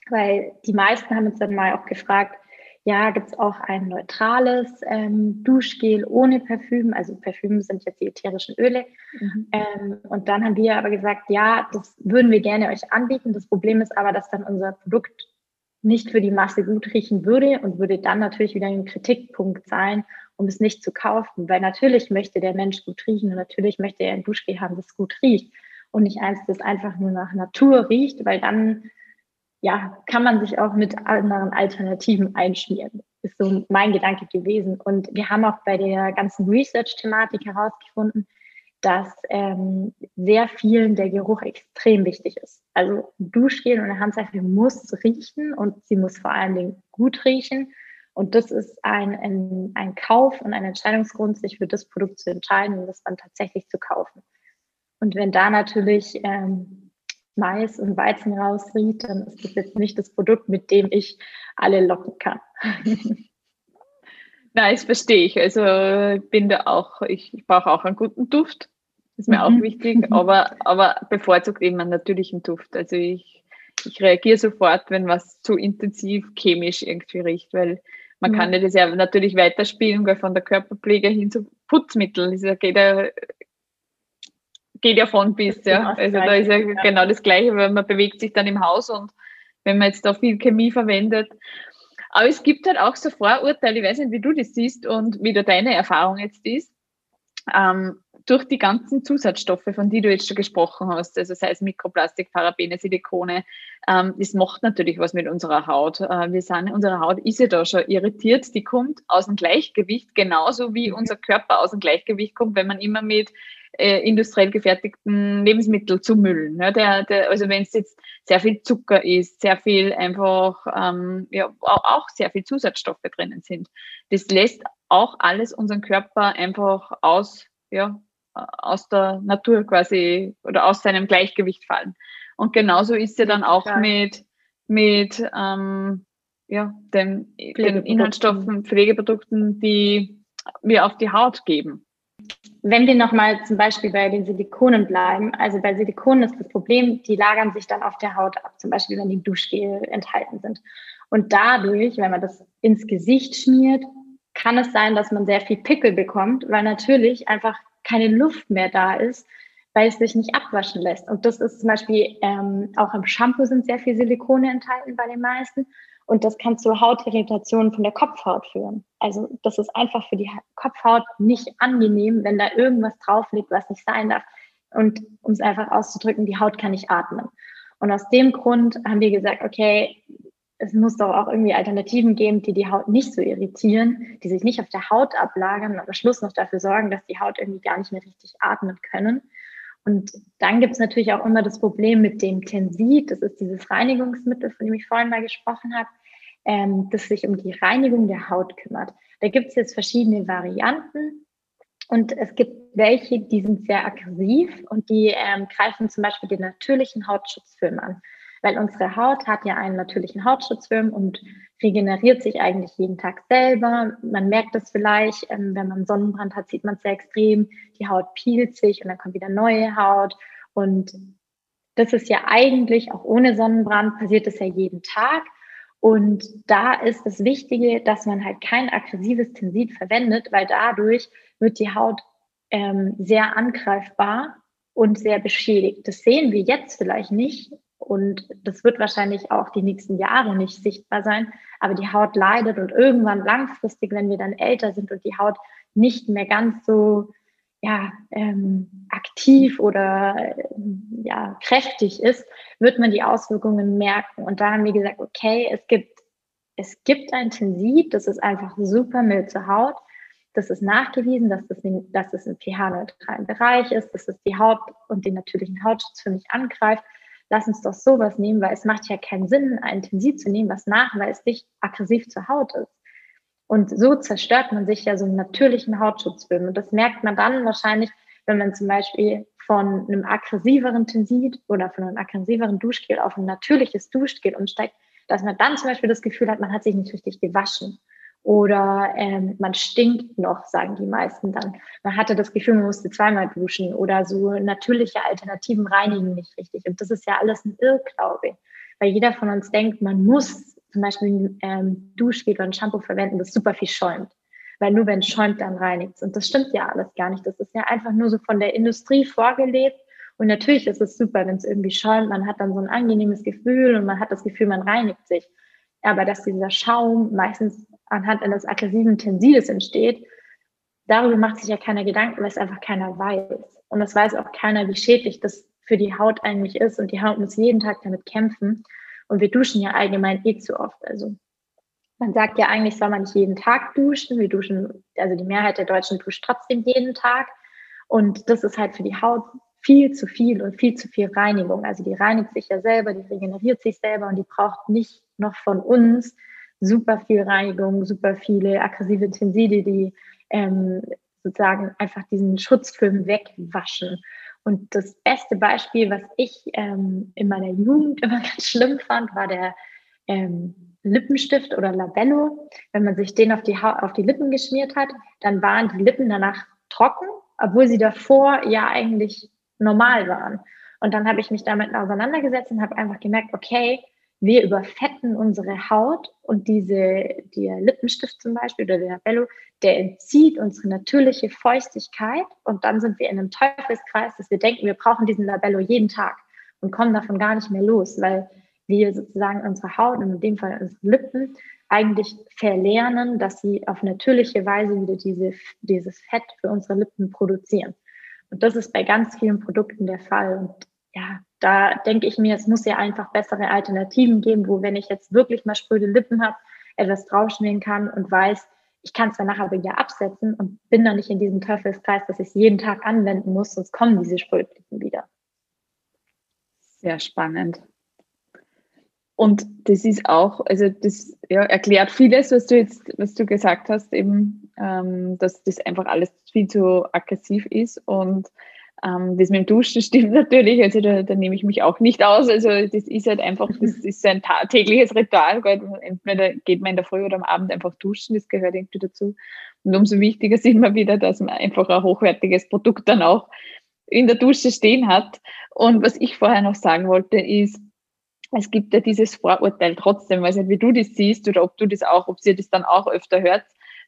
Speaker 2: Weil die meisten haben uns dann mal auch gefragt, ja, gibt es auch ein neutrales ähm, Duschgel ohne Parfüm? Also Parfüm sind jetzt die ätherischen Öle. Mhm. Ähm, und dann haben wir aber gesagt, ja, das würden wir gerne euch anbieten. Das Problem ist aber, dass dann unser Produkt nicht für die Masse gut riechen würde und würde dann natürlich wieder ein Kritikpunkt sein, um es nicht zu kaufen. Weil natürlich möchte der Mensch gut riechen und natürlich möchte er ein Duschgel haben, das gut riecht und nicht eins, das einfach nur nach Natur riecht, weil dann ja, kann man sich auch mit anderen Alternativen einschmieren. Ist so mein Gedanke gewesen. Und wir haben auch bei der ganzen Research-Thematik herausgefunden, dass ähm, sehr vielen der Geruch extrem wichtig ist. Also Duschgel und eine Handseife muss riechen und sie muss vor allen Dingen gut riechen. Und das ist ein, ein, ein Kauf und ein Entscheidungsgrund, sich für das Produkt zu entscheiden und das dann tatsächlich zu kaufen. Und wenn da natürlich ähm, Mais und Weizen rausriecht, dann ist das jetzt nicht das Produkt, mit dem ich alle locken kann.
Speaker 3: Nein, das verstehe ich. Also bin da auch, ich, ich brauche auch einen guten Duft ist mir mhm. auch wichtig, aber, aber bevorzugt eben einen natürlichen Duft. Also ich, ich reagiere sofort, wenn was zu intensiv chemisch irgendwie riecht, weil man mhm. kann ja das ja natürlich weiterspielen, weil von der Körperpflege hin zu Putzmittel, das geht ja, geht ja von bis, ja. Also da ist ja, ja genau das Gleiche, weil man bewegt sich dann im Haus und wenn man jetzt da viel Chemie verwendet. Aber es gibt halt auch so Vorurteile, ich weiß nicht, wie du das siehst und wie da deine Erfahrung jetzt ist. Ähm, durch die ganzen Zusatzstoffe, von die du jetzt schon gesprochen hast, also sei es Mikroplastik, Parabene, Silikone, ähm, das macht natürlich was mit unserer Haut. Äh, wir sind, unsere Haut ist ja da schon irritiert, die kommt aus dem Gleichgewicht, genauso wie mhm. unser Körper aus dem Gleichgewicht kommt, wenn man immer mit äh, industriell gefertigten Lebensmitteln zumüllen. Ja, der, der, also wenn es jetzt sehr viel Zucker ist, sehr viel einfach, ähm, ja, auch sehr viel Zusatzstoffe drinnen sind, das lässt auch alles unseren Körper einfach aus, ja, aus der Natur quasi oder aus seinem Gleichgewicht fallen. Und genauso ist ja dann auch ja. mit, mit ähm, ja, den, den Inhaltsstoffen, Pflegeprodukten, die wir auf die Haut geben.
Speaker 2: Wenn wir nochmal zum Beispiel bei den Silikonen bleiben, also bei Silikonen ist das Problem, die lagern sich dann auf der Haut ab, zum Beispiel wenn die Duschgel enthalten sind. Und dadurch, wenn man das ins Gesicht schmiert, kann es sein, dass man sehr viel Pickel bekommt, weil natürlich einfach keine Luft mehr da ist, weil es sich nicht abwaschen lässt. Und das ist zum Beispiel ähm, auch im Shampoo sind sehr viel Silikone enthalten bei den meisten. Und das kann zu Hautirritationen von der Kopfhaut führen. Also das ist einfach für die Kopfhaut nicht angenehm, wenn da irgendwas drauf liegt, was nicht sein darf. Und um es einfach auszudrücken, die Haut kann nicht atmen. Und aus dem Grund haben wir gesagt, okay, es muss doch auch irgendwie Alternativen geben, die die Haut nicht so irritieren, die sich nicht auf der Haut ablagern und am Schluss noch dafür sorgen, dass die Haut irgendwie gar nicht mehr richtig atmen können. Und dann gibt es natürlich auch immer das Problem mit dem Tensid, das ist dieses Reinigungsmittel, von dem ich vorhin mal gesprochen habe, ähm, das sich um die Reinigung der Haut kümmert. Da gibt es jetzt verschiedene Varianten. Und es gibt welche, die sind sehr aggressiv und die ähm, greifen zum Beispiel den natürlichen Hautschutzfilm an. Weil unsere Haut hat ja einen natürlichen Hautschutzfilm und regeneriert sich eigentlich jeden Tag selber. Man merkt das vielleicht, ähm, wenn man Sonnenbrand hat, sieht man es sehr extrem. Die Haut peelt sich und dann kommt wieder neue Haut. Und das ist ja eigentlich auch ohne Sonnenbrand passiert das ja jeden Tag. Und da ist das Wichtige, dass man halt kein aggressives Tensid verwendet, weil dadurch wird die Haut ähm, sehr angreifbar und sehr beschädigt. Das sehen wir jetzt vielleicht nicht und das wird wahrscheinlich auch die nächsten Jahre nicht sichtbar sein, aber die Haut leidet und irgendwann langfristig, wenn wir dann älter sind und die Haut nicht mehr ganz so ja, ähm, aktiv oder ja, kräftig ist, wird man die Auswirkungen merken. Und da haben wir gesagt, okay, es gibt, es gibt ein Tensid, das ist einfach super mild zur Haut. Das ist nachgewiesen, dass das, das ein pH-neutralen Bereich ist, dass es die Haut und den natürlichen Hautschutz für mich angreift. Lass uns doch sowas nehmen, weil es macht ja keinen Sinn, ein Tensid zu nehmen, was nachweislich aggressiv zur Haut ist. Und so zerstört man sich ja so einen natürlichen Hautschutzfilm. Und das merkt man dann wahrscheinlich, wenn man zum Beispiel von einem aggressiveren Tensid oder von einem aggressiveren Duschgel auf ein natürliches Duschgel umsteigt, dass man dann zum Beispiel das Gefühl hat, man hat sich nicht richtig gewaschen. Oder ähm, man stinkt noch, sagen die meisten dann. Man hatte das Gefühl, man musste zweimal duschen oder so natürliche Alternativen reinigen nicht richtig. Und das ist ja alles ein Irrglaube. Weil jeder von uns denkt, man muss zum Beispiel ein ähm, Duschgel oder Shampoo verwenden, das super viel schäumt. Weil nur wenn es schäumt, dann reinigt es. Und das stimmt ja alles gar nicht. Das ist ja einfach nur so von der Industrie vorgelebt. Und natürlich ist es super, wenn es irgendwie schäumt. Man hat dann so ein angenehmes Gefühl und man hat das Gefühl, man reinigt sich. Aber dass dieser Schaum meistens anhand eines aggressiven Tensils entsteht, darüber macht sich ja keiner Gedanken, weil es einfach keiner weiß. Und es weiß auch keiner, wie schädlich das für die Haut eigentlich ist. Und die Haut muss jeden Tag damit kämpfen. Und wir duschen ja allgemein eh zu oft. Also man sagt ja eigentlich, soll man nicht jeden Tag duschen. Wir duschen, also die Mehrheit der Deutschen duscht trotzdem jeden Tag. Und das ist halt für die Haut viel zu viel und viel zu viel Reinigung. Also die reinigt sich ja selber, die regeneriert sich selber und die braucht nicht noch von uns super viel Reinigung, super viele aggressive Tenside, die ähm, sozusagen einfach diesen Schutzfilm wegwaschen. Und das beste Beispiel, was ich ähm, in meiner Jugend immer ganz schlimm fand, war der ähm, Lippenstift oder Labello. Wenn man sich den auf die, auf die Lippen geschmiert hat, dann waren die Lippen danach trocken, obwohl sie davor ja eigentlich normal waren. Und dann habe ich mich damit auseinandergesetzt und habe einfach gemerkt, okay, wir überfetten unsere Haut und diese, der Lippenstift zum Beispiel oder der Labello, der entzieht unsere natürliche Feuchtigkeit und dann sind wir in einem Teufelskreis, dass wir denken, wir brauchen diesen Labello jeden Tag und kommen davon gar nicht mehr los, weil wir sozusagen unsere Haut und in dem Fall unsere Lippen eigentlich verlernen, dass sie auf natürliche Weise wieder diese, dieses Fett für unsere Lippen produzieren. Und das ist bei ganz vielen Produkten der Fall. Und ja, da denke ich mir, es muss ja einfach bessere Alternativen geben, wo wenn ich jetzt wirklich mal spröde Lippen habe, etwas draufschmieren kann und weiß, ich kann es dann nachher wieder absetzen und bin dann nicht in diesem Teufelskreis, dass ich es jeden Tag anwenden muss, sonst kommen diese Sprödlippen wieder.
Speaker 3: Sehr spannend. Und das ist auch, also das ja, erklärt vieles, was du jetzt, was du gesagt hast, eben, ähm, dass das einfach alles viel zu aggressiv ist und ähm, das mit dem Duschen stimmt natürlich, also da, da nehme ich mich auch nicht aus. Also das ist halt einfach, das ist ein tägliches Ritual. Entweder geht man in der Früh oder am Abend einfach duschen, das gehört irgendwie dazu. Und umso wichtiger ist immer wieder, dass man einfach ein hochwertiges Produkt dann auch in der Dusche stehen hat. Und was ich vorher noch sagen wollte, ist, es gibt ja dieses Vorurteil trotzdem, weiß nicht, wie du das siehst oder ob du das auch, ob ihr das dann auch öfter hört,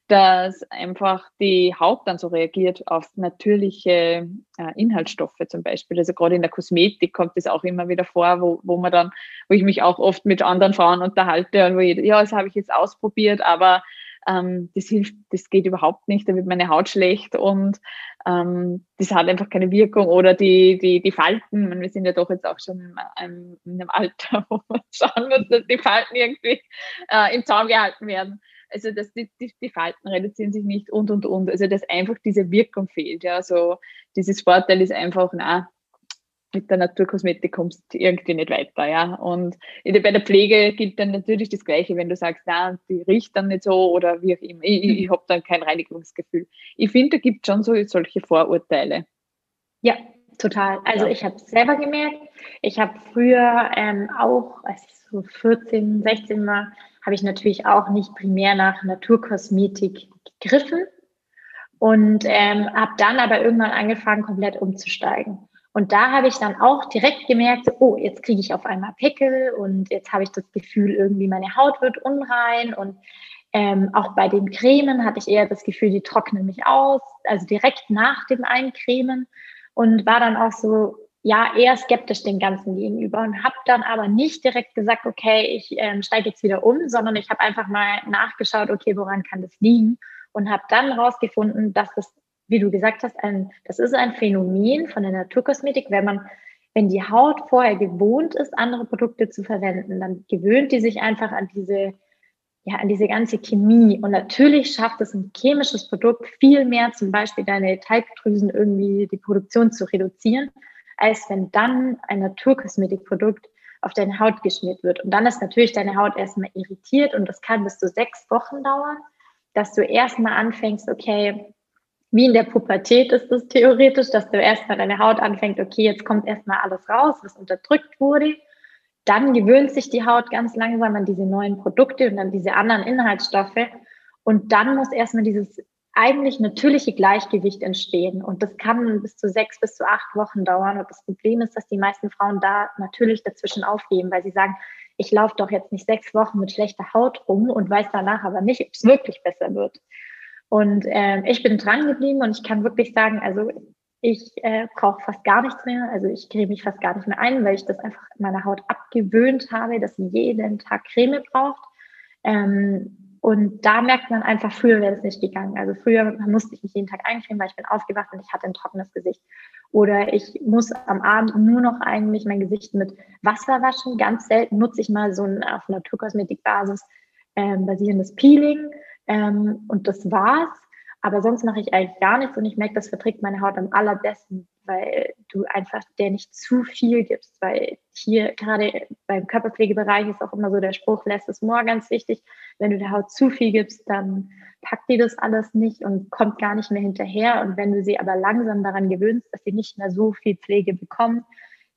Speaker 3: dass einfach die Haut dann so reagiert auf natürliche äh, Inhaltsstoffe zum Beispiel. Also gerade in der Kosmetik kommt das auch immer wieder vor, wo, wo man dann, wo ich mich auch oft mit anderen Frauen unterhalte und wo ich, ja, das habe ich jetzt ausprobiert, aber ähm, das hilft, das geht überhaupt nicht, da wird meine Haut schlecht und ähm, das hat einfach keine Wirkung oder die, die, die Falten, meine, wir sind ja doch jetzt auch schon in einem, in einem Alter, wo man schauen muss, dass die Falten irgendwie äh, im Zaum gehalten werden also dass die, die, die, Falten reduzieren sich nicht und und und. Also dass einfach diese Wirkung fehlt. Ja, so dieses Vorteil ist einfach, na, mit der Naturkosmetik kommst du irgendwie nicht weiter, ja. Und bei der Pflege gilt dann natürlich das Gleiche, wenn du sagst, na, die riecht dann nicht so oder wie auch immer. Ich, ich, habe dann kein Reinigungsgefühl. Ich finde, da gibt es schon so solche Vorurteile.
Speaker 2: Ja, total. Also ja. ich habe es selber gemerkt. Ich habe früher ähm, auch, als ich so 14, 16 war, habe ich natürlich auch nicht primär nach Naturkosmetik gegriffen und ähm, habe dann aber irgendwann angefangen, komplett umzusteigen. Und da habe ich dann auch direkt gemerkt, oh, jetzt kriege ich auf einmal Pickel und jetzt habe ich das Gefühl, irgendwie meine Haut wird unrein und ähm, auch bei den Cremen hatte ich eher das Gefühl, die trocknen mich aus, also direkt nach dem Eincremen und war dann auch so, ja, eher skeptisch dem Ganzen gegenüber und habe dann aber nicht direkt gesagt, okay, ich ähm, steige jetzt wieder um, sondern ich habe einfach mal nachgeschaut, okay, woran kann das liegen und habe dann rausgefunden, dass das wie du gesagt hast, ein, das ist ein Phänomen von der Naturkosmetik, wenn man, wenn die Haut vorher gewohnt ist, andere Produkte zu verwenden, dann gewöhnt die sich einfach an diese, ja, an diese ganze Chemie. Und natürlich schafft es ein chemisches Produkt viel mehr, zum Beispiel deine Teigdrüsen irgendwie die Produktion zu reduzieren, als wenn dann ein Naturkosmetikprodukt auf deine Haut geschmiert wird. Und dann ist natürlich deine Haut erstmal irritiert und das kann bis zu sechs Wochen dauern, dass du erstmal anfängst, okay, wie in der Pubertät ist es theoretisch, dass du erstmal deine Haut anfängt, okay, jetzt kommt erstmal alles raus, was unterdrückt wurde. Dann gewöhnt sich die Haut ganz langsam an diese neuen Produkte und an diese anderen Inhaltsstoffe. Und dann muss erstmal dieses eigentlich natürliche Gleichgewicht entstehen. Und das kann bis zu sechs bis zu acht Wochen dauern. Und das Problem ist, dass die meisten Frauen da natürlich dazwischen aufgeben, weil sie sagen, ich laufe doch jetzt nicht sechs Wochen mit schlechter Haut rum und weiß danach aber nicht, ob es wirklich besser wird. Und äh, ich bin dran geblieben und ich kann wirklich sagen, also ich äh, brauche fast gar nichts mehr. Also ich creme mich fast gar nicht mehr ein, weil ich das einfach meiner Haut abgewöhnt habe, dass sie jeden Tag Creme braucht. Ähm, und da merkt man einfach, früher wäre das nicht gegangen. Also früher musste ich mich jeden Tag eincremen, weil ich bin aufgewacht und ich hatte ein trockenes Gesicht. Oder ich muss am Abend nur noch eigentlich mein Gesicht mit Wasser waschen. Ganz selten nutze ich mal so ein auf Naturkosmetikbasis ähm, basierendes Peeling. Ähm, und das war's. Aber sonst mache ich eigentlich gar nichts und ich merke, das verträgt meine Haut am allerbesten, weil du einfach der nicht zu viel gibst. Weil hier gerade beim Körperpflegebereich ist auch immer so der Spruch, lässt es more ganz wichtig. Wenn du der Haut zu viel gibst, dann packt die das alles nicht und kommt gar nicht mehr hinterher. Und wenn du sie aber langsam daran gewöhnst, dass sie nicht mehr so viel Pflege bekommen,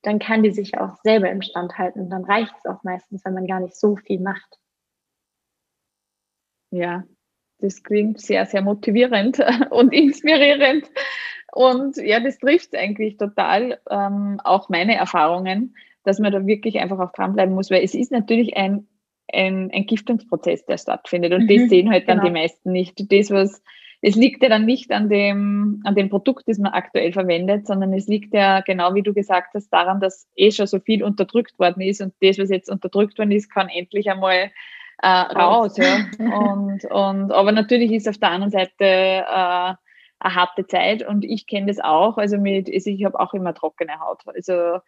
Speaker 2: dann kann die sich auch selber im Stand halten. Und dann reicht es auch meistens, wenn man gar nicht so viel macht.
Speaker 3: Ja, das klingt sehr, sehr motivierend und inspirierend. Und ja, das trifft eigentlich total ähm, auch meine Erfahrungen, dass man da wirklich einfach auch dranbleiben muss, weil es ist natürlich ein, ein, ein Giftungsprozess, der stattfindet. Und mhm, das sehen halt dann genau. die meisten nicht. Das, was, es liegt ja dann nicht an dem, an dem Produkt, das man aktuell verwendet, sondern es liegt ja, genau wie du gesagt hast, daran, dass eh schon so viel unterdrückt worden ist und das, was jetzt unterdrückt worden ist, kann endlich einmal äh, raus. Ja. Und, und, aber natürlich ist auf der anderen Seite äh, eine harte Zeit und ich kenne das auch. Also mit, also ich habe auch immer trockene Haut. Also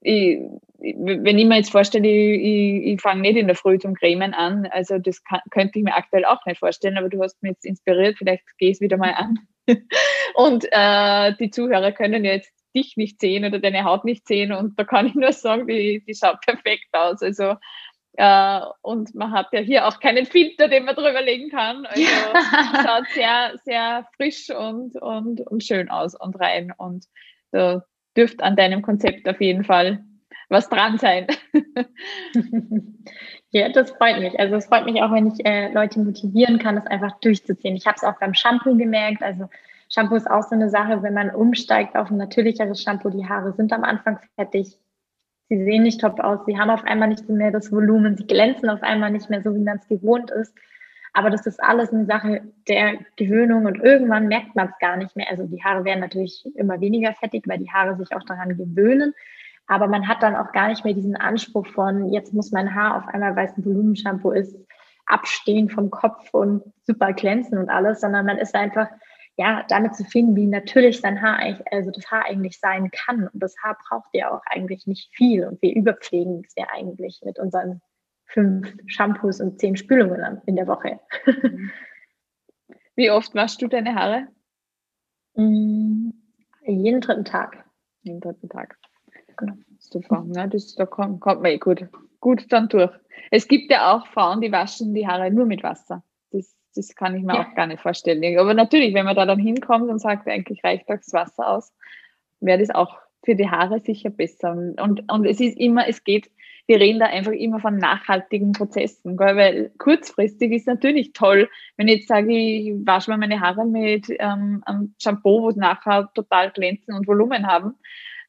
Speaker 3: ich, wenn ich mir jetzt vorstelle, ich, ich, fange nicht in der Früh zum Cremen an, also das kann, könnte ich mir aktuell auch nicht vorstellen, aber du hast mich jetzt inspiriert, vielleicht gehe ich es wieder mal an. und äh, die Zuhörer können jetzt dich nicht sehen oder deine Haut nicht sehen und da kann ich nur sagen, die, die schaut perfekt aus. Also äh, und man hat ja hier auch keinen Filter, den man drüber legen kann. Also schaut sehr, sehr frisch und, und, und schön aus und rein. Und da dürft an deinem Konzept auf jeden Fall was dran sein.
Speaker 2: ja, das freut mich. Also es freut mich auch, wenn ich äh, Leute motivieren kann, das einfach durchzuziehen. Ich habe es auch beim Shampoo gemerkt. Also Shampoo ist auch so eine Sache, wenn man umsteigt auf ein natürlicheres Shampoo, die Haare sind am Anfang fertig, sie sehen nicht top aus, sie haben auf einmal nicht mehr das Volumen, sie glänzen auf einmal nicht mehr so, wie man es gewohnt ist. Aber das ist alles eine Sache der Gewöhnung und irgendwann merkt man es gar nicht mehr. Also die Haare werden natürlich immer weniger fettig, weil die Haare sich auch daran gewöhnen. Aber man hat dann auch gar nicht mehr diesen Anspruch von, jetzt muss mein Haar auf einmal, weil es ein Volumenshampoo ist, abstehen vom Kopf und super glänzen und alles, sondern man ist einfach ja, damit zu finden, wie natürlich sein Haar eigentlich, also das Haar eigentlich sein kann. Und das Haar braucht ja auch eigentlich nicht viel. Und wir überpflegen es ja eigentlich mit unseren fünf Shampoos und zehn Spülungen in der Woche.
Speaker 3: Wie oft waschst du deine Haare?
Speaker 2: Mm, jeden dritten Tag.
Speaker 3: Jeden dritten Tag. genau. Super. Ja, das, da kommt, kommt man eh gut, gut dann durch. Es gibt ja auch Frauen, die waschen die Haare nur mit Wasser. Das, kann ich mir ja. auch gar nicht vorstellen. Aber natürlich, wenn man da dann hinkommt und sagt, eigentlich reicht das Wasser aus, wäre das auch für die Haare sicher besser. Und, und, und es ist immer, es geht, wir reden da einfach immer von nachhaltigen Prozessen, gell? weil kurzfristig ist natürlich toll, wenn ich jetzt sage, ich wasche mir meine Haare mit ähm, einem Shampoo, wo es nachher total glänzen und Volumen haben.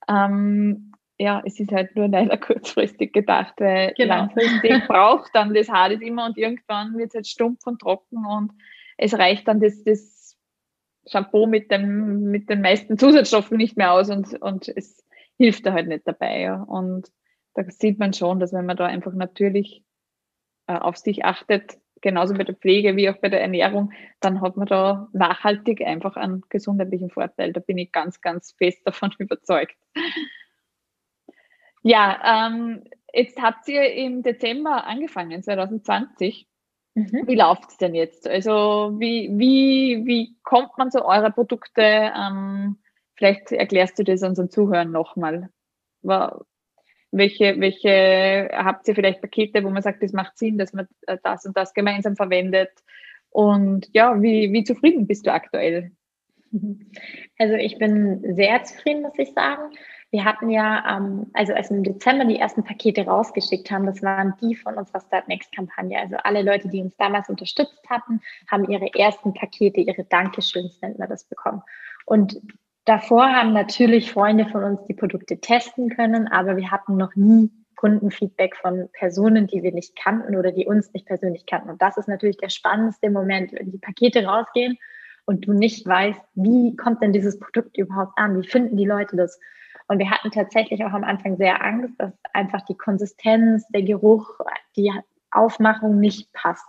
Speaker 3: Ähm, ja, es ist halt nur leider kurzfristig gedacht, weil genau. langfristig braucht dann das Haar das immer und irgendwann wird es halt stumpf und trocken und es reicht dann das, das Shampoo mit, dem, mit den meisten Zusatzstoffen nicht mehr aus und, und es hilft da halt nicht dabei. Ja. Und da sieht man schon, dass wenn man da einfach natürlich äh, auf sich achtet, genauso bei der Pflege wie auch bei der Ernährung, dann hat man da nachhaltig einfach einen gesundheitlichen Vorteil. Da bin ich ganz, ganz fest davon überzeugt. Ja, ähm, jetzt habt ihr im Dezember angefangen, 2020. Mhm. Wie läuft es denn jetzt? Also wie, wie, wie kommt man zu euren Produkte? Ähm, vielleicht erklärst du das unseren Zuhörern nochmal. Welche, welche habt ihr vielleicht Pakete, wo man sagt, das macht Sinn, dass man äh, das und das gemeinsam verwendet? Und ja, wie, wie zufrieden bist du aktuell?
Speaker 2: Also ich bin sehr zufrieden, muss ich sagen. Wir hatten ja, ähm, also als wir im Dezember die ersten Pakete rausgeschickt haben, das waren die von unserer Start Next Kampagne. Also alle Leute, die uns damals unterstützt hatten, haben ihre ersten Pakete, ihre Dankeschöns nennt man das bekommen. Und davor haben natürlich Freunde von uns die Produkte testen können, aber wir hatten noch nie Kundenfeedback von Personen, die wir nicht kannten oder die uns nicht persönlich kannten. Und das ist natürlich der spannendste Moment, wenn die Pakete rausgehen und du nicht weißt, wie kommt denn dieses Produkt überhaupt an? Wie finden die Leute das? Und wir hatten tatsächlich auch am Anfang sehr Angst, dass einfach die Konsistenz, der Geruch, die Aufmachung nicht passt.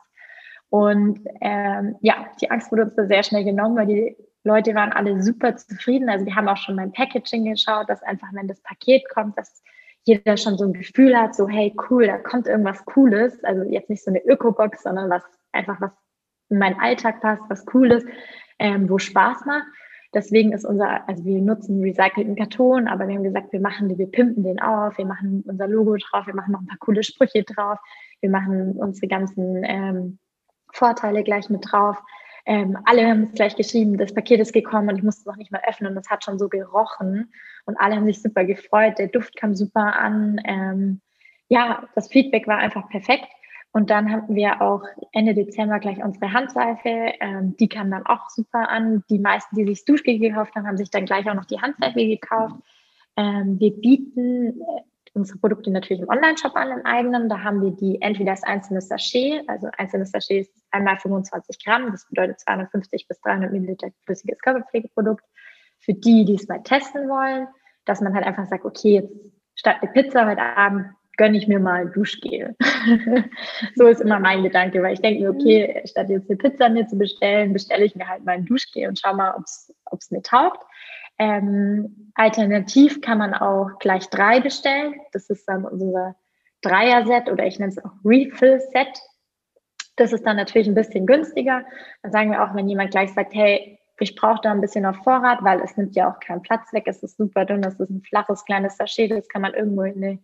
Speaker 2: Und ähm, ja, die Angst wurde uns da sehr schnell genommen, weil die Leute waren alle super zufrieden. Also wir haben auch schon beim Packaging geschaut, dass einfach, wenn das Paket kommt, dass jeder schon so ein Gefühl hat, so hey, cool, da kommt irgendwas Cooles. Also jetzt nicht so eine Öko-Box, sondern was einfach was in meinen Alltag passt, was Cooles, ähm, wo Spaß macht. Deswegen ist unser, also wir nutzen recycelten Karton, aber wir haben gesagt, wir machen, wir pimpen den auf, wir machen unser Logo drauf, wir machen noch ein paar coole Sprüche drauf, wir machen unsere ganzen ähm, Vorteile gleich mit drauf. Ähm, alle haben es gleich geschrieben, das Paket ist gekommen und ich musste es noch nicht mal öffnen und es hat schon so gerochen und alle haben sich super gefreut, der Duft kam super an. Ähm, ja, das Feedback war einfach perfekt. Und dann hatten wir auch Ende Dezember gleich unsere Handseife. Ähm, die kam dann auch super an. Die meisten, die sich Duschgel gekauft haben, haben sich dann gleich auch noch die Handseife gekauft. Ähm, wir bieten äh, unsere Produkte natürlich im Online-Shop an, im eigenen. Da haben wir die entweder das einzelne Sachet, also einzelnes Sachet ist einmal 25 Gramm, das bedeutet 250 bis 300 Milliliter flüssiges Körperpflegeprodukt. Für die, die es mal testen wollen, dass man halt einfach sagt, okay, jetzt statt eine Pizza heute Abend gönne ich mir mal Duschgel. so ist immer mein Gedanke, weil ich denke mir, okay, statt jetzt eine Pizza mir zu bestellen, bestelle ich mir halt mal ein Duschgel und schau mal, ob es mir taugt. Ähm, alternativ kann man auch gleich drei bestellen. Das ist dann unser Dreier-Set oder ich nenne es auch Refill-Set. Das ist dann natürlich ein bisschen günstiger. Dann sagen wir auch, wenn jemand gleich sagt, hey, ich brauche da ein bisschen auf Vorrat, weil es nimmt ja auch keinen Platz weg. Es ist super dünn, es ist ein flaches, kleines Sachet, das kann man irgendwo in eine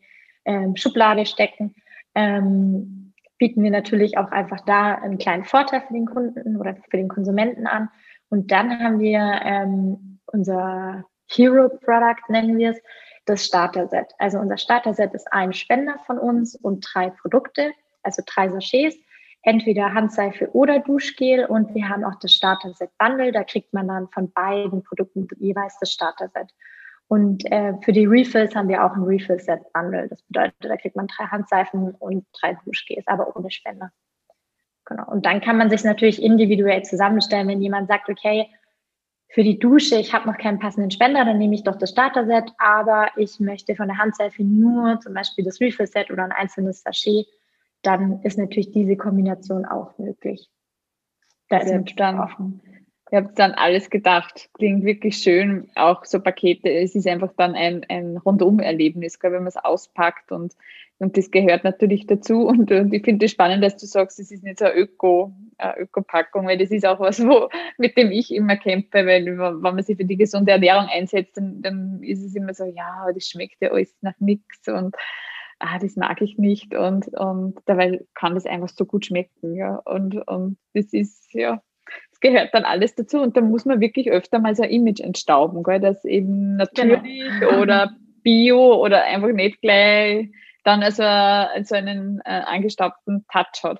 Speaker 2: ähm, Schublade stecken, ähm, bieten wir natürlich auch einfach da einen kleinen Vorteil für den Kunden oder für den Konsumenten an. Und dann haben wir ähm, unser Hero Product, nennen wir es, das Starter-Set. Also unser Starter-Set ist ein Spender von uns und drei Produkte, also drei Sachets, entweder Handseife oder Duschgel. Und wir haben auch das Starter-Set Bundle, da kriegt man dann von beiden Produkten jeweils das Starter-Set. Und äh, für die Refills haben wir auch ein Refill-Set-Bundle. Das bedeutet, da kriegt man drei Handseifen und drei Duschgels, aber ohne Spender. Genau. Und dann kann man sich natürlich individuell zusammenstellen, wenn jemand sagt, okay, für die Dusche, ich habe noch keinen passenden Spender, dann nehme ich doch das Starter-Set, aber ich möchte von der Handseife nur zum Beispiel das Refill-Set oder ein einzelnes Sachet, dann ist natürlich diese Kombination auch möglich.
Speaker 3: Da sind dann offen Ich habe dann alles gedacht. Klingt wirklich schön. Auch so Pakete. Es ist einfach dann ein, ein Rundum-Erlebnis, wenn man es auspackt und, und das gehört natürlich dazu. Und, und ich finde es spannend, dass du sagst, es ist nicht so eine Öko, eine Öko-Packung, weil das ist auch was, wo, mit dem ich immer kämpfe, weil wenn man sich für die gesunde Ernährung einsetzt, dann, dann ist es immer so, ja, das schmeckt ja alles nach nichts und ah, das mag ich nicht und, und dabei kann das einfach so gut schmecken, ja. Und, und das ist, ja, gehört dann alles dazu und da muss man wirklich öfter mal so ein Image entstauben, gell, dass eben natürlich genau. oder Bio oder einfach nicht gleich dann also, also einen äh, angestaubten Touch hat.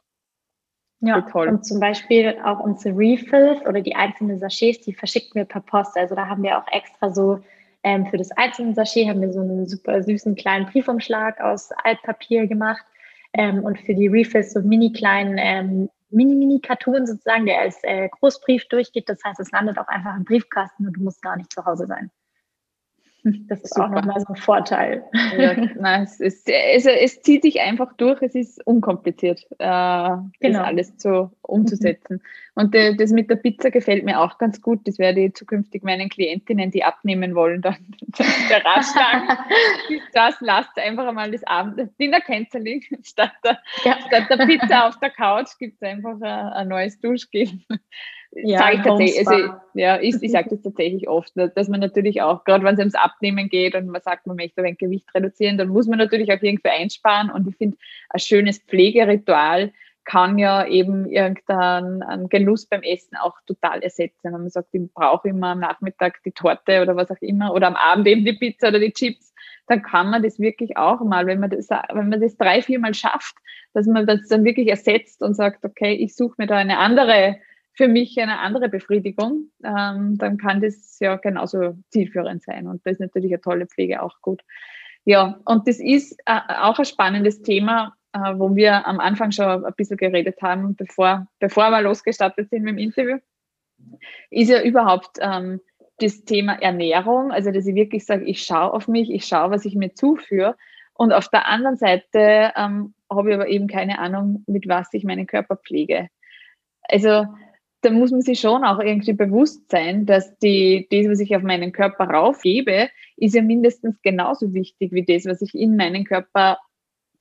Speaker 2: Ja, toll. und zum Beispiel auch unsere Refills oder die einzelnen Sachets, die verschicken wir per Post. Also da haben wir auch extra so ähm, für das einzelne Sachet haben wir so einen super süßen kleinen Briefumschlag aus Altpapier gemacht. Ähm, und für die Refills so mini kleinen ähm, Mini-Mini-Karton sozusagen, der als äh, Großbrief durchgeht. Das heißt, es landet auch einfach im Briefkasten und du musst gar nicht zu Hause sein. Das ist Super. auch nochmal so ein Vorteil.
Speaker 3: Ja, nein, es, ist, es, es, zieht sich einfach durch, es ist unkompliziert, äh, genau. das alles zu, umzusetzen. Mhm. Und äh, das mit der Pizza gefällt mir auch ganz gut. Das werde ich zukünftig meinen Klientinnen, die abnehmen wollen, dann der Ratschlag das lasst einfach einmal das Abend, das Dinner canceling statt der, ja. statt der Pizza auf der Couch gibt es einfach ein, ein neues Duschgel ja, sage ich tatsächlich, also, ja, ich, ich sage das tatsächlich oft, dass man natürlich auch, gerade wenn es ums Abnehmen geht und man sagt, man möchte ein Gewicht reduzieren, dann muss man natürlich auch irgendwie einsparen und ich finde, ein schönes Pflegeritual kann ja eben irgendeinen Genuss beim Essen auch total ersetzen. Wenn man sagt, ich brauche immer am Nachmittag die Torte oder was auch immer oder am Abend eben die Pizza oder die Chips, dann kann man das wirklich auch mal, wenn man das, wenn man das drei, vier Mal schafft, dass man das dann wirklich ersetzt und sagt, okay, ich suche mir da eine andere für mich eine andere Befriedigung, ähm, dann kann das ja genauso zielführend sein. Und da ist natürlich eine tolle Pflege auch gut. Ja, und das ist äh, auch ein spannendes Thema, äh, wo wir am Anfang schon ein bisschen geredet haben, bevor, bevor wir losgestartet sind mit dem Interview, ist ja überhaupt ähm, das Thema Ernährung, also dass ich wirklich sage, ich schaue auf mich, ich schaue, was ich mir zuführe. Und auf der anderen Seite ähm, habe ich aber eben keine Ahnung, mit was ich meinen Körper pflege. Also da muss man sich schon auch irgendwie bewusst sein, dass die, das, was ich auf meinen Körper raufgebe, ist ja mindestens genauso wichtig wie das, was ich in meinen Körper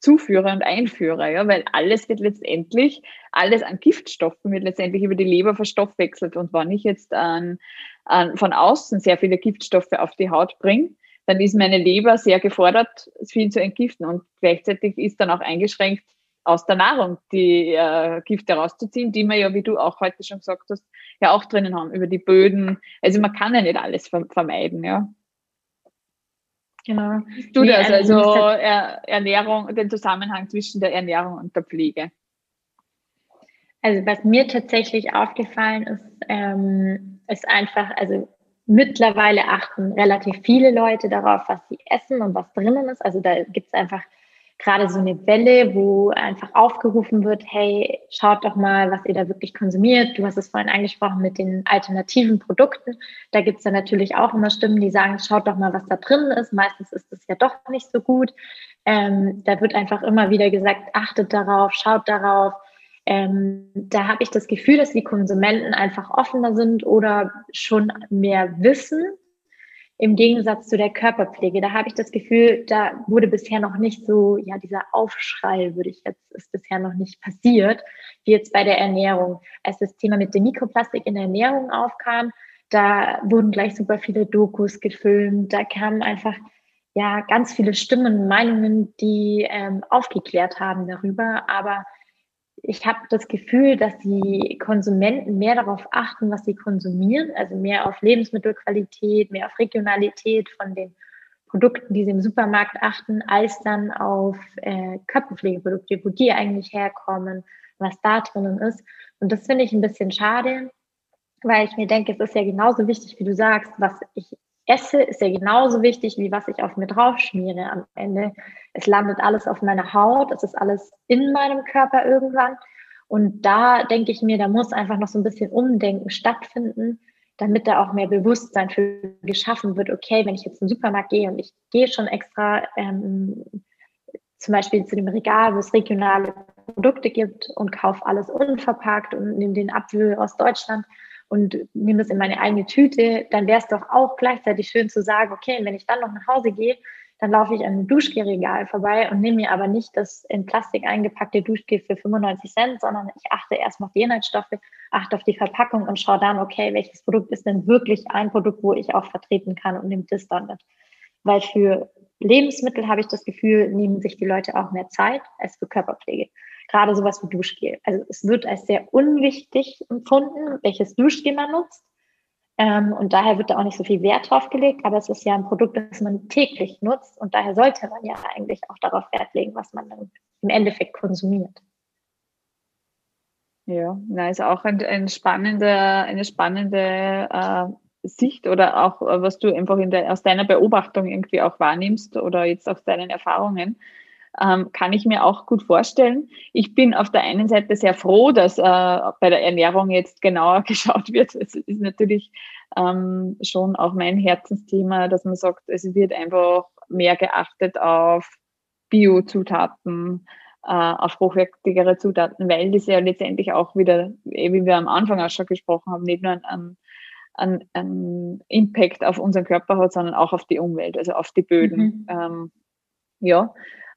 Speaker 3: zuführe und einführe, ja, weil alles wird letztendlich, alles an Giftstoffen wird letztendlich über die Leber verstoffwechselt und wenn ich jetzt an, an, von außen sehr viele Giftstoffe auf die Haut bringe, dann ist meine Leber sehr gefordert, viel zu entgiften und gleichzeitig ist dann auch eingeschränkt aus der Nahrung die äh, Gifte rauszuziehen, die wir ja, wie du auch heute schon gesagt hast, ja auch drinnen haben, über die Böden. Also man kann ja nicht alles vermeiden, ja. Genau. Du nee, das, also, also Ernährung, den Zusammenhang zwischen der Ernährung und der Pflege.
Speaker 2: Also was mir tatsächlich aufgefallen ist, ähm, ist einfach, also mittlerweile achten relativ viele Leute darauf, was sie essen und was drinnen ist. Also da gibt es einfach gerade so eine Welle, wo einfach aufgerufen wird, hey, schaut doch mal, was ihr da wirklich konsumiert. Du hast es vorhin angesprochen mit den alternativen Produkten. Da gibt es dann natürlich auch immer Stimmen, die sagen, schaut doch mal, was da drin ist. Meistens ist es ja doch nicht so gut. Ähm, da wird einfach immer wieder gesagt, achtet darauf, schaut darauf. Ähm, da habe ich das Gefühl, dass die Konsumenten einfach offener sind oder schon mehr wissen im Gegensatz zu der Körperpflege. Da habe ich das Gefühl, da wurde bisher noch nicht so, ja, dieser Aufschrei, würde ich jetzt, ist bisher noch nicht passiert, wie jetzt bei der Ernährung. Als das Thema mit dem Mikroplastik in der Ernährung aufkam, da wurden gleich super viele Dokus gefilmt, da kamen einfach ja ganz viele Stimmen, Meinungen, die ähm, aufgeklärt haben darüber, aber ich habe das Gefühl, dass die Konsumenten mehr darauf achten, was sie konsumieren, also mehr auf Lebensmittelqualität, mehr auf Regionalität von den Produkten, die sie im Supermarkt achten, als dann auf äh, Körperpflegeprodukte, wo die eigentlich herkommen, was da drinnen ist. Und das finde ich ein bisschen schade, weil ich mir denke, es ist ja genauso wichtig, wie du sagst, was ich esse, ist ja genauso wichtig, wie was ich auf mir drauf schmiere am Ende. Es landet alles auf meiner Haut, es ist alles in meinem Körper irgendwann. Und da denke ich mir, da muss einfach noch so ein bisschen Umdenken stattfinden, damit da auch mehr Bewusstsein für geschaffen wird. Okay, wenn ich jetzt in den Supermarkt gehe und ich gehe schon extra ähm, zum Beispiel zu dem Regal, wo es regionale Produkte gibt und kaufe alles unverpackt und nehme den Apfel aus Deutschland und nehme es in meine eigene Tüte, dann wäre es doch auch gleichzeitig schön zu sagen, okay, wenn ich dann noch nach Hause gehe, dann laufe ich an einem Duschgelregal vorbei und nehme mir aber nicht das in Plastik eingepackte Duschgel für 95 Cent, sondern ich achte erstmal auf die Inhaltsstoffe, achte auf die Verpackung und schaue dann, okay, welches Produkt ist denn wirklich ein Produkt, wo ich auch vertreten kann und nehme das dann mit. Weil für Lebensmittel habe ich das Gefühl, nehmen sich die Leute auch mehr Zeit als für Körperpflege. Gerade sowas wie Duschgel. Also es wird als sehr unwichtig empfunden, welches Duschgel man nutzt. Ähm, und daher wird da auch nicht so viel Wert drauf gelegt, aber es ist ja ein Produkt, das man täglich nutzt und daher sollte man ja eigentlich auch darauf Wert legen, was man dann im Endeffekt konsumiert.
Speaker 3: Ja, na, ist auch ein, ein spannende, eine spannende äh, Sicht oder auch, äh, was du einfach in der, aus deiner Beobachtung irgendwie auch wahrnimmst oder jetzt aus deinen Erfahrungen ähm, kann ich mir auch gut vorstellen. Ich bin auf der einen Seite sehr froh, dass äh, bei der Ernährung jetzt genauer geschaut wird. Es ist natürlich ähm, schon auch mein Herzensthema, dass man sagt, es wird einfach mehr geachtet auf Biozutaten, äh, auf hochwertigere Zutaten, weil das ja letztendlich auch wieder, eh, wie wir am Anfang auch schon gesprochen haben, nicht nur ein, ein, ein Impact auf unseren Körper hat, sondern auch auf die Umwelt, also auf die Böden. Mhm. Ähm, ja,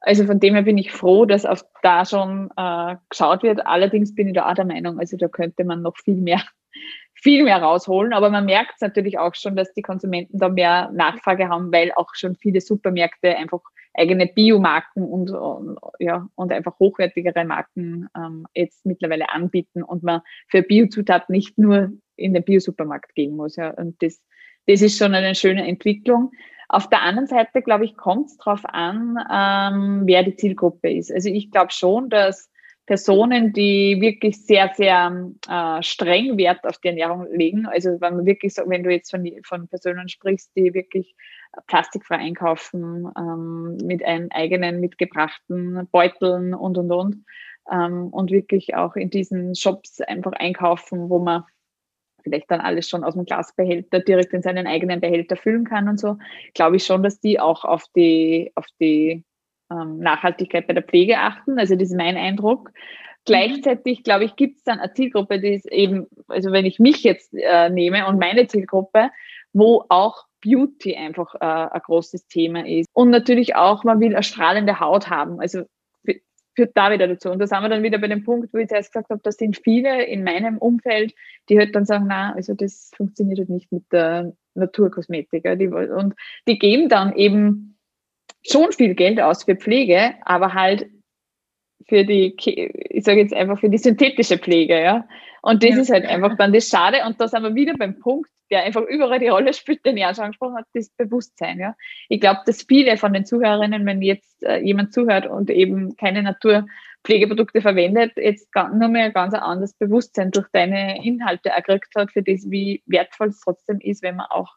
Speaker 3: also von dem her bin ich froh, dass auch da schon äh, geschaut wird. Allerdings bin ich da auch der Meinung, also da könnte man noch viel mehr, viel mehr rausholen. Aber man merkt es natürlich auch schon, dass die Konsumenten da mehr Nachfrage haben, weil auch schon viele Supermärkte einfach eigene Biomarken und, und ja und einfach hochwertigere Marken ähm, jetzt mittlerweile anbieten und man für Biozutaten nicht nur in den Biosupermarkt gehen muss. Ja. Und das, das ist schon eine schöne Entwicklung. Auf der anderen Seite, glaube ich, kommt es darauf an, ähm, wer die Zielgruppe ist. Also ich glaube schon, dass Personen, die wirklich sehr, sehr äh, streng Wert auf die Ernährung legen, also wenn man wirklich so, wenn du jetzt von, von Personen sprichst, die wirklich plastikfrei einkaufen, ähm, mit einem eigenen mitgebrachten Beuteln und und und ähm, und wirklich auch in diesen Shops einfach einkaufen, wo man vielleicht dann alles schon aus dem Glasbehälter direkt in seinen eigenen Behälter füllen kann und so, glaube ich schon, dass die auch auf die, auf die ähm, Nachhaltigkeit bei der Pflege achten. Also das ist mein Eindruck. Gleichzeitig, glaube ich, gibt es dann eine Zielgruppe, die ist eben, also wenn ich mich jetzt äh, nehme und meine Zielgruppe, wo auch Beauty einfach äh, ein großes Thema ist. Und natürlich auch, man will eine strahlende Haut haben. Also führt da wieder dazu. Und da sind wir dann wieder bei dem Punkt, wo ich zuerst gesagt habe, da sind viele in meinem Umfeld, die halt dann sagen, na, also das funktioniert halt nicht mit der Naturkosmetik. Und die geben dann eben schon viel Geld aus für Pflege, aber halt für die, ich sage jetzt einfach für die synthetische Pflege, ja. Und das ja. ist halt einfach dann das Schade. Und da sind wir wieder beim Punkt, der einfach überall die Rolle spielt, den ich auch schon angesprochen habe, das Bewusstsein. Ja. Ich glaube, dass viele von den Zuhörerinnen, wenn jetzt äh, jemand zuhört und eben keine Naturpflegeprodukte verwendet, jetzt nur mehr ganz anderes Bewusstsein durch deine Inhalte erkriegt hat, für das, wie wertvoll es trotzdem ist, wenn man auch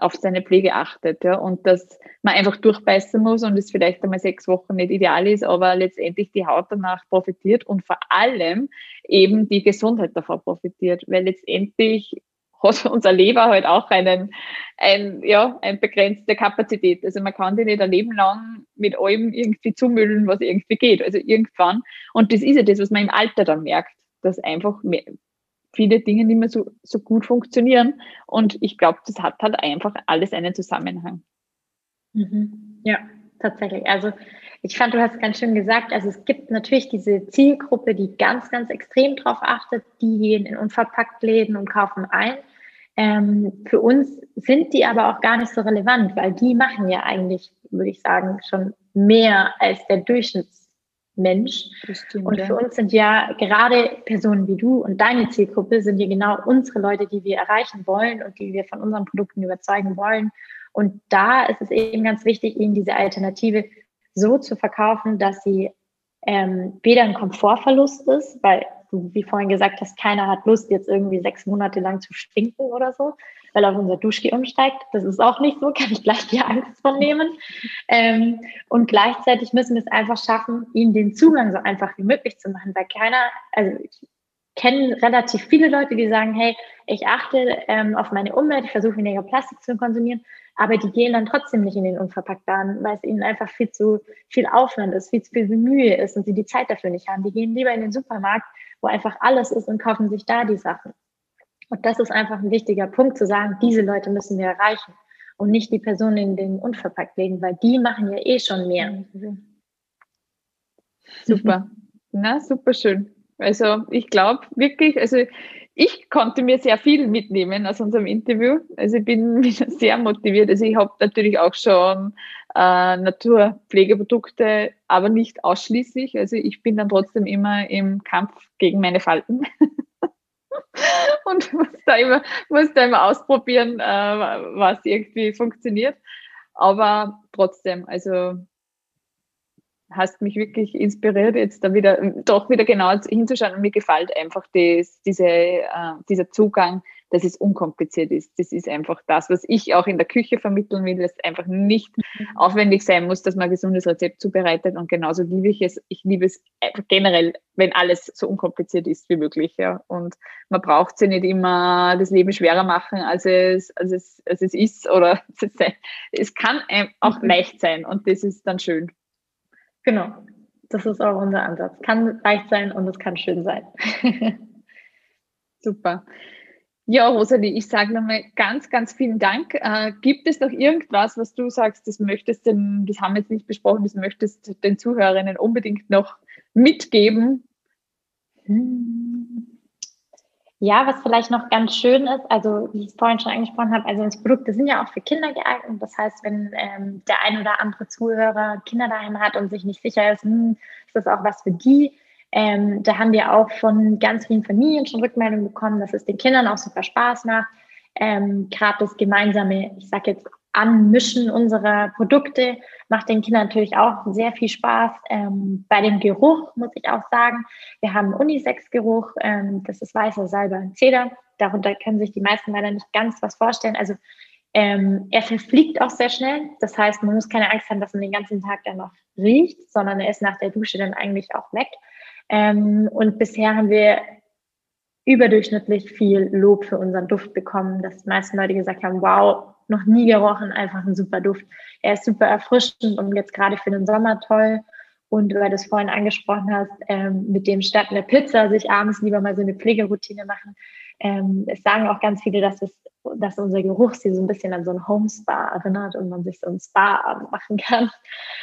Speaker 3: auf seine Pflege achtet. Ja, und dass man einfach durchbeißen muss und es vielleicht einmal sechs Wochen nicht ideal ist, aber letztendlich die Haut danach profitiert und vor allem eben die Gesundheit davon profitiert, weil letztendlich hat unser Leber halt auch einen, ein, ja, eine begrenzte Kapazität. Also man kann die nicht ein Leben lang mit allem irgendwie zumüllen, was irgendwie geht. Also irgendwann. Und das ist ja das, was man im Alter dann merkt, dass einfach mehr, viele Dinge nicht mehr so, so gut funktionieren. Und ich glaube, das hat halt einfach alles einen Zusammenhang.
Speaker 2: Mhm. Ja, tatsächlich. Also ich fand, du hast ganz schön gesagt, also es gibt natürlich diese Zielgruppe, die ganz, ganz extrem drauf achtet, die gehen in unverpackt Läden und kaufen ein. Ähm, für uns sind die aber auch gar nicht so relevant, weil die machen ja eigentlich, würde ich sagen, schon mehr als der Durchschnittsmensch. Stimmt, und für uns sind ja gerade Personen wie du und deine Zielgruppe sind ja genau unsere Leute, die wir erreichen wollen und die wir von unseren Produkten überzeugen wollen. Und da ist es eben ganz wichtig, ihnen diese Alternative so zu verkaufen, dass sie ähm, weder ein Komfortverlust ist, weil du, wie vorhin gesagt hast, keiner hat Lust, jetzt irgendwie sechs Monate lang zu stinken oder so, weil auf unser Duschgel umsteigt. Das ist auch nicht so, kann ich gleich die Angst von nehmen. Ähm, und gleichzeitig müssen wir es einfach schaffen, ihnen den Zugang so einfach wie möglich zu machen, weil keiner, also ich kenne relativ viele Leute, die sagen, hey, ich achte ähm, auf meine Umwelt, ich versuche weniger Plastik zu konsumieren, aber die gehen dann trotzdem nicht in den Unverpacktladen, weil es ihnen einfach viel zu viel Aufwand ist, viel zu viel Mühe ist und sie die Zeit dafür nicht haben. Die gehen lieber in den Supermarkt, wo einfach alles ist und kaufen sich da die Sachen. Und das ist einfach ein wichtiger Punkt zu sagen, diese Leute müssen wir erreichen und nicht die Personen in den unverpackt legen, weil die machen ja eh schon mehr.
Speaker 3: Super. Na, super schön. Also ich glaube wirklich, also ich konnte mir sehr viel mitnehmen aus unserem Interview. Also ich bin sehr motiviert. Also ich habe natürlich auch schon äh, Naturpflegeprodukte, aber nicht ausschließlich. Also ich bin dann trotzdem immer im Kampf gegen meine Falten. und muss da immer, muss da immer ausprobieren, äh, was irgendwie funktioniert. Aber trotzdem, also hast mich wirklich inspiriert, jetzt da wieder doch wieder genau hinzuschauen. Und mir gefällt einfach das, diese, äh, dieser Zugang, dass es unkompliziert ist. Das ist einfach das, was ich auch in der Küche vermitteln will, dass einfach nicht mhm. aufwendig sein muss, dass man ein gesundes Rezept zubereitet. Und genauso liebe ich es. Ich liebe es einfach generell, wenn alles so unkompliziert ist wie möglich. Ja. Und man braucht sich nicht immer das Leben schwerer machen, als es, als es, als es ist. Oder es kann auch mhm. leicht sein und das ist dann schön.
Speaker 2: Genau, das ist auch unser Ansatz. Kann leicht sein und es kann schön sein.
Speaker 3: Super. Ja, Rosalie, ich sage nochmal ganz, ganz vielen Dank. Äh, gibt es noch irgendwas, was du sagst, das möchtest, denn, das haben wir jetzt nicht besprochen, das möchtest den Zuhörerinnen unbedingt noch mitgeben?
Speaker 2: Hm. Ja, was vielleicht noch ganz schön ist, also wie ich es vorhin schon angesprochen habe, also unsere Produkte sind ja auch für Kinder geeignet. Das heißt, wenn ähm, der ein oder andere Zuhörer Kinder daheim hat und sich nicht sicher ist, hm, ist das auch was für die, ähm, da haben wir auch von ganz vielen Familien schon Rückmeldungen bekommen, dass es den Kindern auch super Spaß macht. Ähm, Gerade das gemeinsame, ich sage jetzt Anmischen unserer Produkte macht den Kindern natürlich auch sehr viel Spaß. Ähm, bei dem Geruch muss ich auch sagen, wir haben Unisex-Geruch, ähm, das ist weißer Salbe und Zeder. Darunter können sich die meisten leider nicht ganz was vorstellen. Also ähm, er verfliegt auch sehr schnell. Das heißt, man muss keine Angst haben, dass man den ganzen Tag dann noch riecht, sondern er ist nach der Dusche dann eigentlich auch weg. Ähm, und bisher haben wir überdurchschnittlich viel Lob für unseren Duft bekommen, dass die meisten Leute gesagt haben, wow, noch nie gerochen, einfach ein super Duft. Er ist super erfrischend und jetzt gerade für den Sommer toll. Und weil du es vorhin angesprochen hast, ähm, mit dem statt einer Pizza sich abends lieber mal so eine Pflegeroutine machen. Ähm, es sagen auch ganz viele, dass, es, dass unser Geruch sie so ein bisschen an so ein Home-Spa erinnert und man sich so ein Spa-Abend machen kann.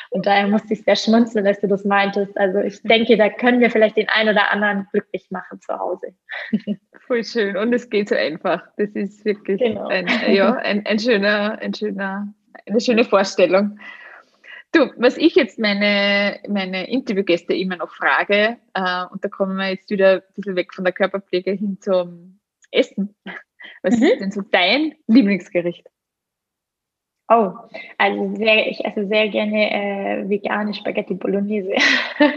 Speaker 2: Und daher musste ich sehr schmunzeln, als du das meintest. Also ich denke, da können wir vielleicht den einen oder anderen glücklich machen zu Hause.
Speaker 3: Voll schön. Und es geht so einfach. Das ist wirklich genau. ein, ja, ein, ein schöner, ein schöner, eine schöne Vorstellung. Du, was ich jetzt meine, meine Interviewgäste immer noch frage, äh, und da kommen wir jetzt wieder ein bisschen weg von der Körperpflege hin zum Essen. Was mhm. ist denn so dein Lieblingsgericht?
Speaker 2: Oh, also sehr, ich esse sehr gerne äh, vegane Spaghetti Bolognese.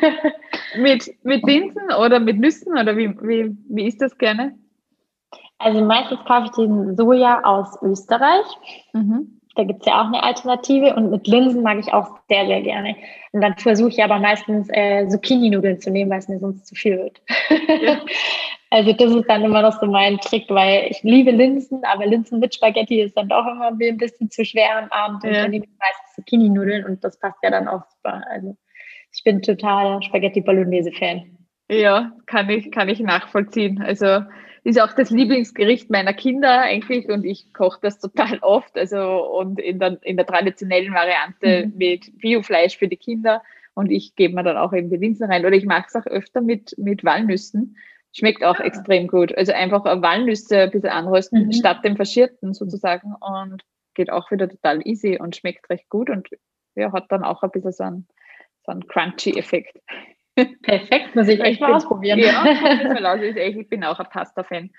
Speaker 3: mit, mit Linsen oder mit Nüssen oder wie, wie, wie ist das gerne?
Speaker 2: Also meistens kaufe ich den Soja aus Österreich. Mhm. Da gibt es ja auch eine Alternative und mit Linsen mag ich auch sehr, sehr gerne. Und dann versuche ich aber meistens äh, Zucchini-Nudeln zu nehmen, weil es mir sonst zu viel wird. Ja. also das ist dann immer noch so mein Trick, weil ich liebe Linsen, aber Linsen mit Spaghetti ist dann doch immer ein bisschen zu schwer am Abend. Und dann nehme ich meistens Zucchini-Nudeln und das passt ja dann auch super. Also ich bin totaler Spaghetti-Bolognese-Fan.
Speaker 3: Ja, kann ich, kann ich nachvollziehen. Also ist auch das Lieblingsgericht meiner Kinder eigentlich und ich koche das total oft. Also und in der, in der traditionellen Variante mhm. mit Biofleisch für die Kinder und ich gebe mir dann auch eben die Linsen rein. Oder ich mache es auch öfter mit, mit Walnüssen. Schmeckt auch ja. extrem gut. Also einfach Walnüsse ein bisschen anrösten mhm. statt dem Verschierten sozusagen und geht auch wieder total easy und schmeckt recht gut und ja, hat dann auch ein bisschen so einen, so einen Crunchy-Effekt.
Speaker 2: Perfekt, muss ich echt mal ausprobieren.
Speaker 3: Ja, also ich bin auch ein Pasta-Fan.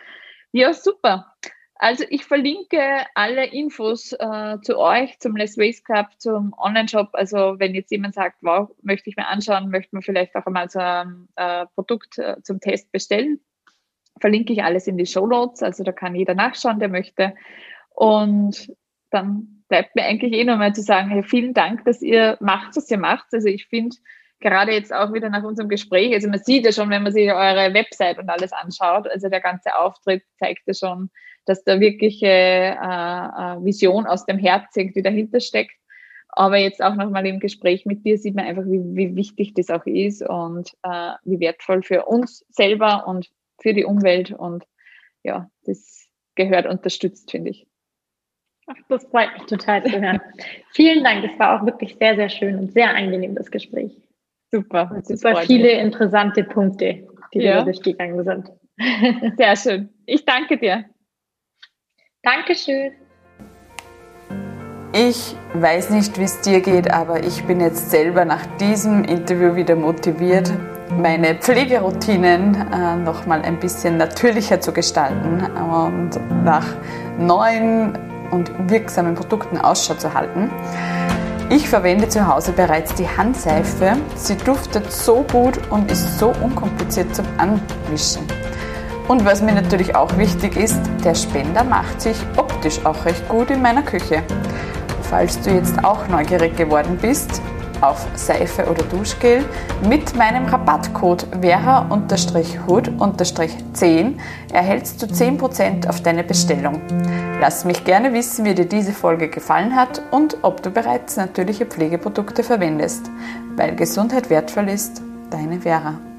Speaker 3: Ja, super. Also ich verlinke alle Infos äh, zu euch, zum Less Waste Club, zum Online-Shop. Also wenn jetzt jemand sagt, wow, möchte ich mir anschauen, möchte man vielleicht auch einmal so ein äh, Produkt äh, zum Test bestellen, verlinke ich alles in die Show Notes. Also da kann jeder nachschauen, der möchte. Und dann bleibt mir eigentlich eh nochmal zu sagen, hey, vielen Dank, dass ihr macht, was ihr macht. Also ich finde, gerade jetzt auch wieder nach unserem Gespräch, also man sieht ja schon, wenn man sich eure Website und alles anschaut, also der ganze Auftritt zeigt ja schon, dass da wirkliche äh, äh, Vision aus dem Herz irgendwie dahinter steckt. Aber jetzt auch nochmal im Gespräch mit dir sieht man einfach, wie, wie wichtig das auch ist und äh, wie wertvoll für uns selber und für die Umwelt. Und ja, das gehört unterstützt, finde ich.
Speaker 2: Ach, das freut mich total zu hören. Vielen Dank. Das war auch wirklich sehr, sehr schön und sehr angenehm, das Gespräch.
Speaker 3: Super.
Speaker 2: Und super viele mich. interessante Punkte, die ja. wir durchgegangen sind.
Speaker 3: Sehr schön. Ich danke dir.
Speaker 2: Dankeschön.
Speaker 1: Ich weiß nicht, wie es dir geht, aber ich bin jetzt selber nach diesem Interview wieder motiviert, meine Pflegeroutinen äh, nochmal ein bisschen natürlicher zu gestalten und nach neuen und wirksamen Produkten Ausschau zu halten. Ich verwende zu Hause bereits die Handseife. Sie duftet so gut und ist so unkompliziert zum Anwischen. Und was mir natürlich auch wichtig ist, der Spender macht sich optisch auch recht gut in meiner Küche. Falls du jetzt auch neugierig geworden bist, auf Seife oder Duschgel mit meinem Rabattcode vera-hood-10 erhältst du 10% auf deine Bestellung. Lass mich gerne wissen, wie dir diese Folge gefallen hat und ob du bereits natürliche Pflegeprodukte verwendest, weil Gesundheit wertvoll ist. Deine Vera.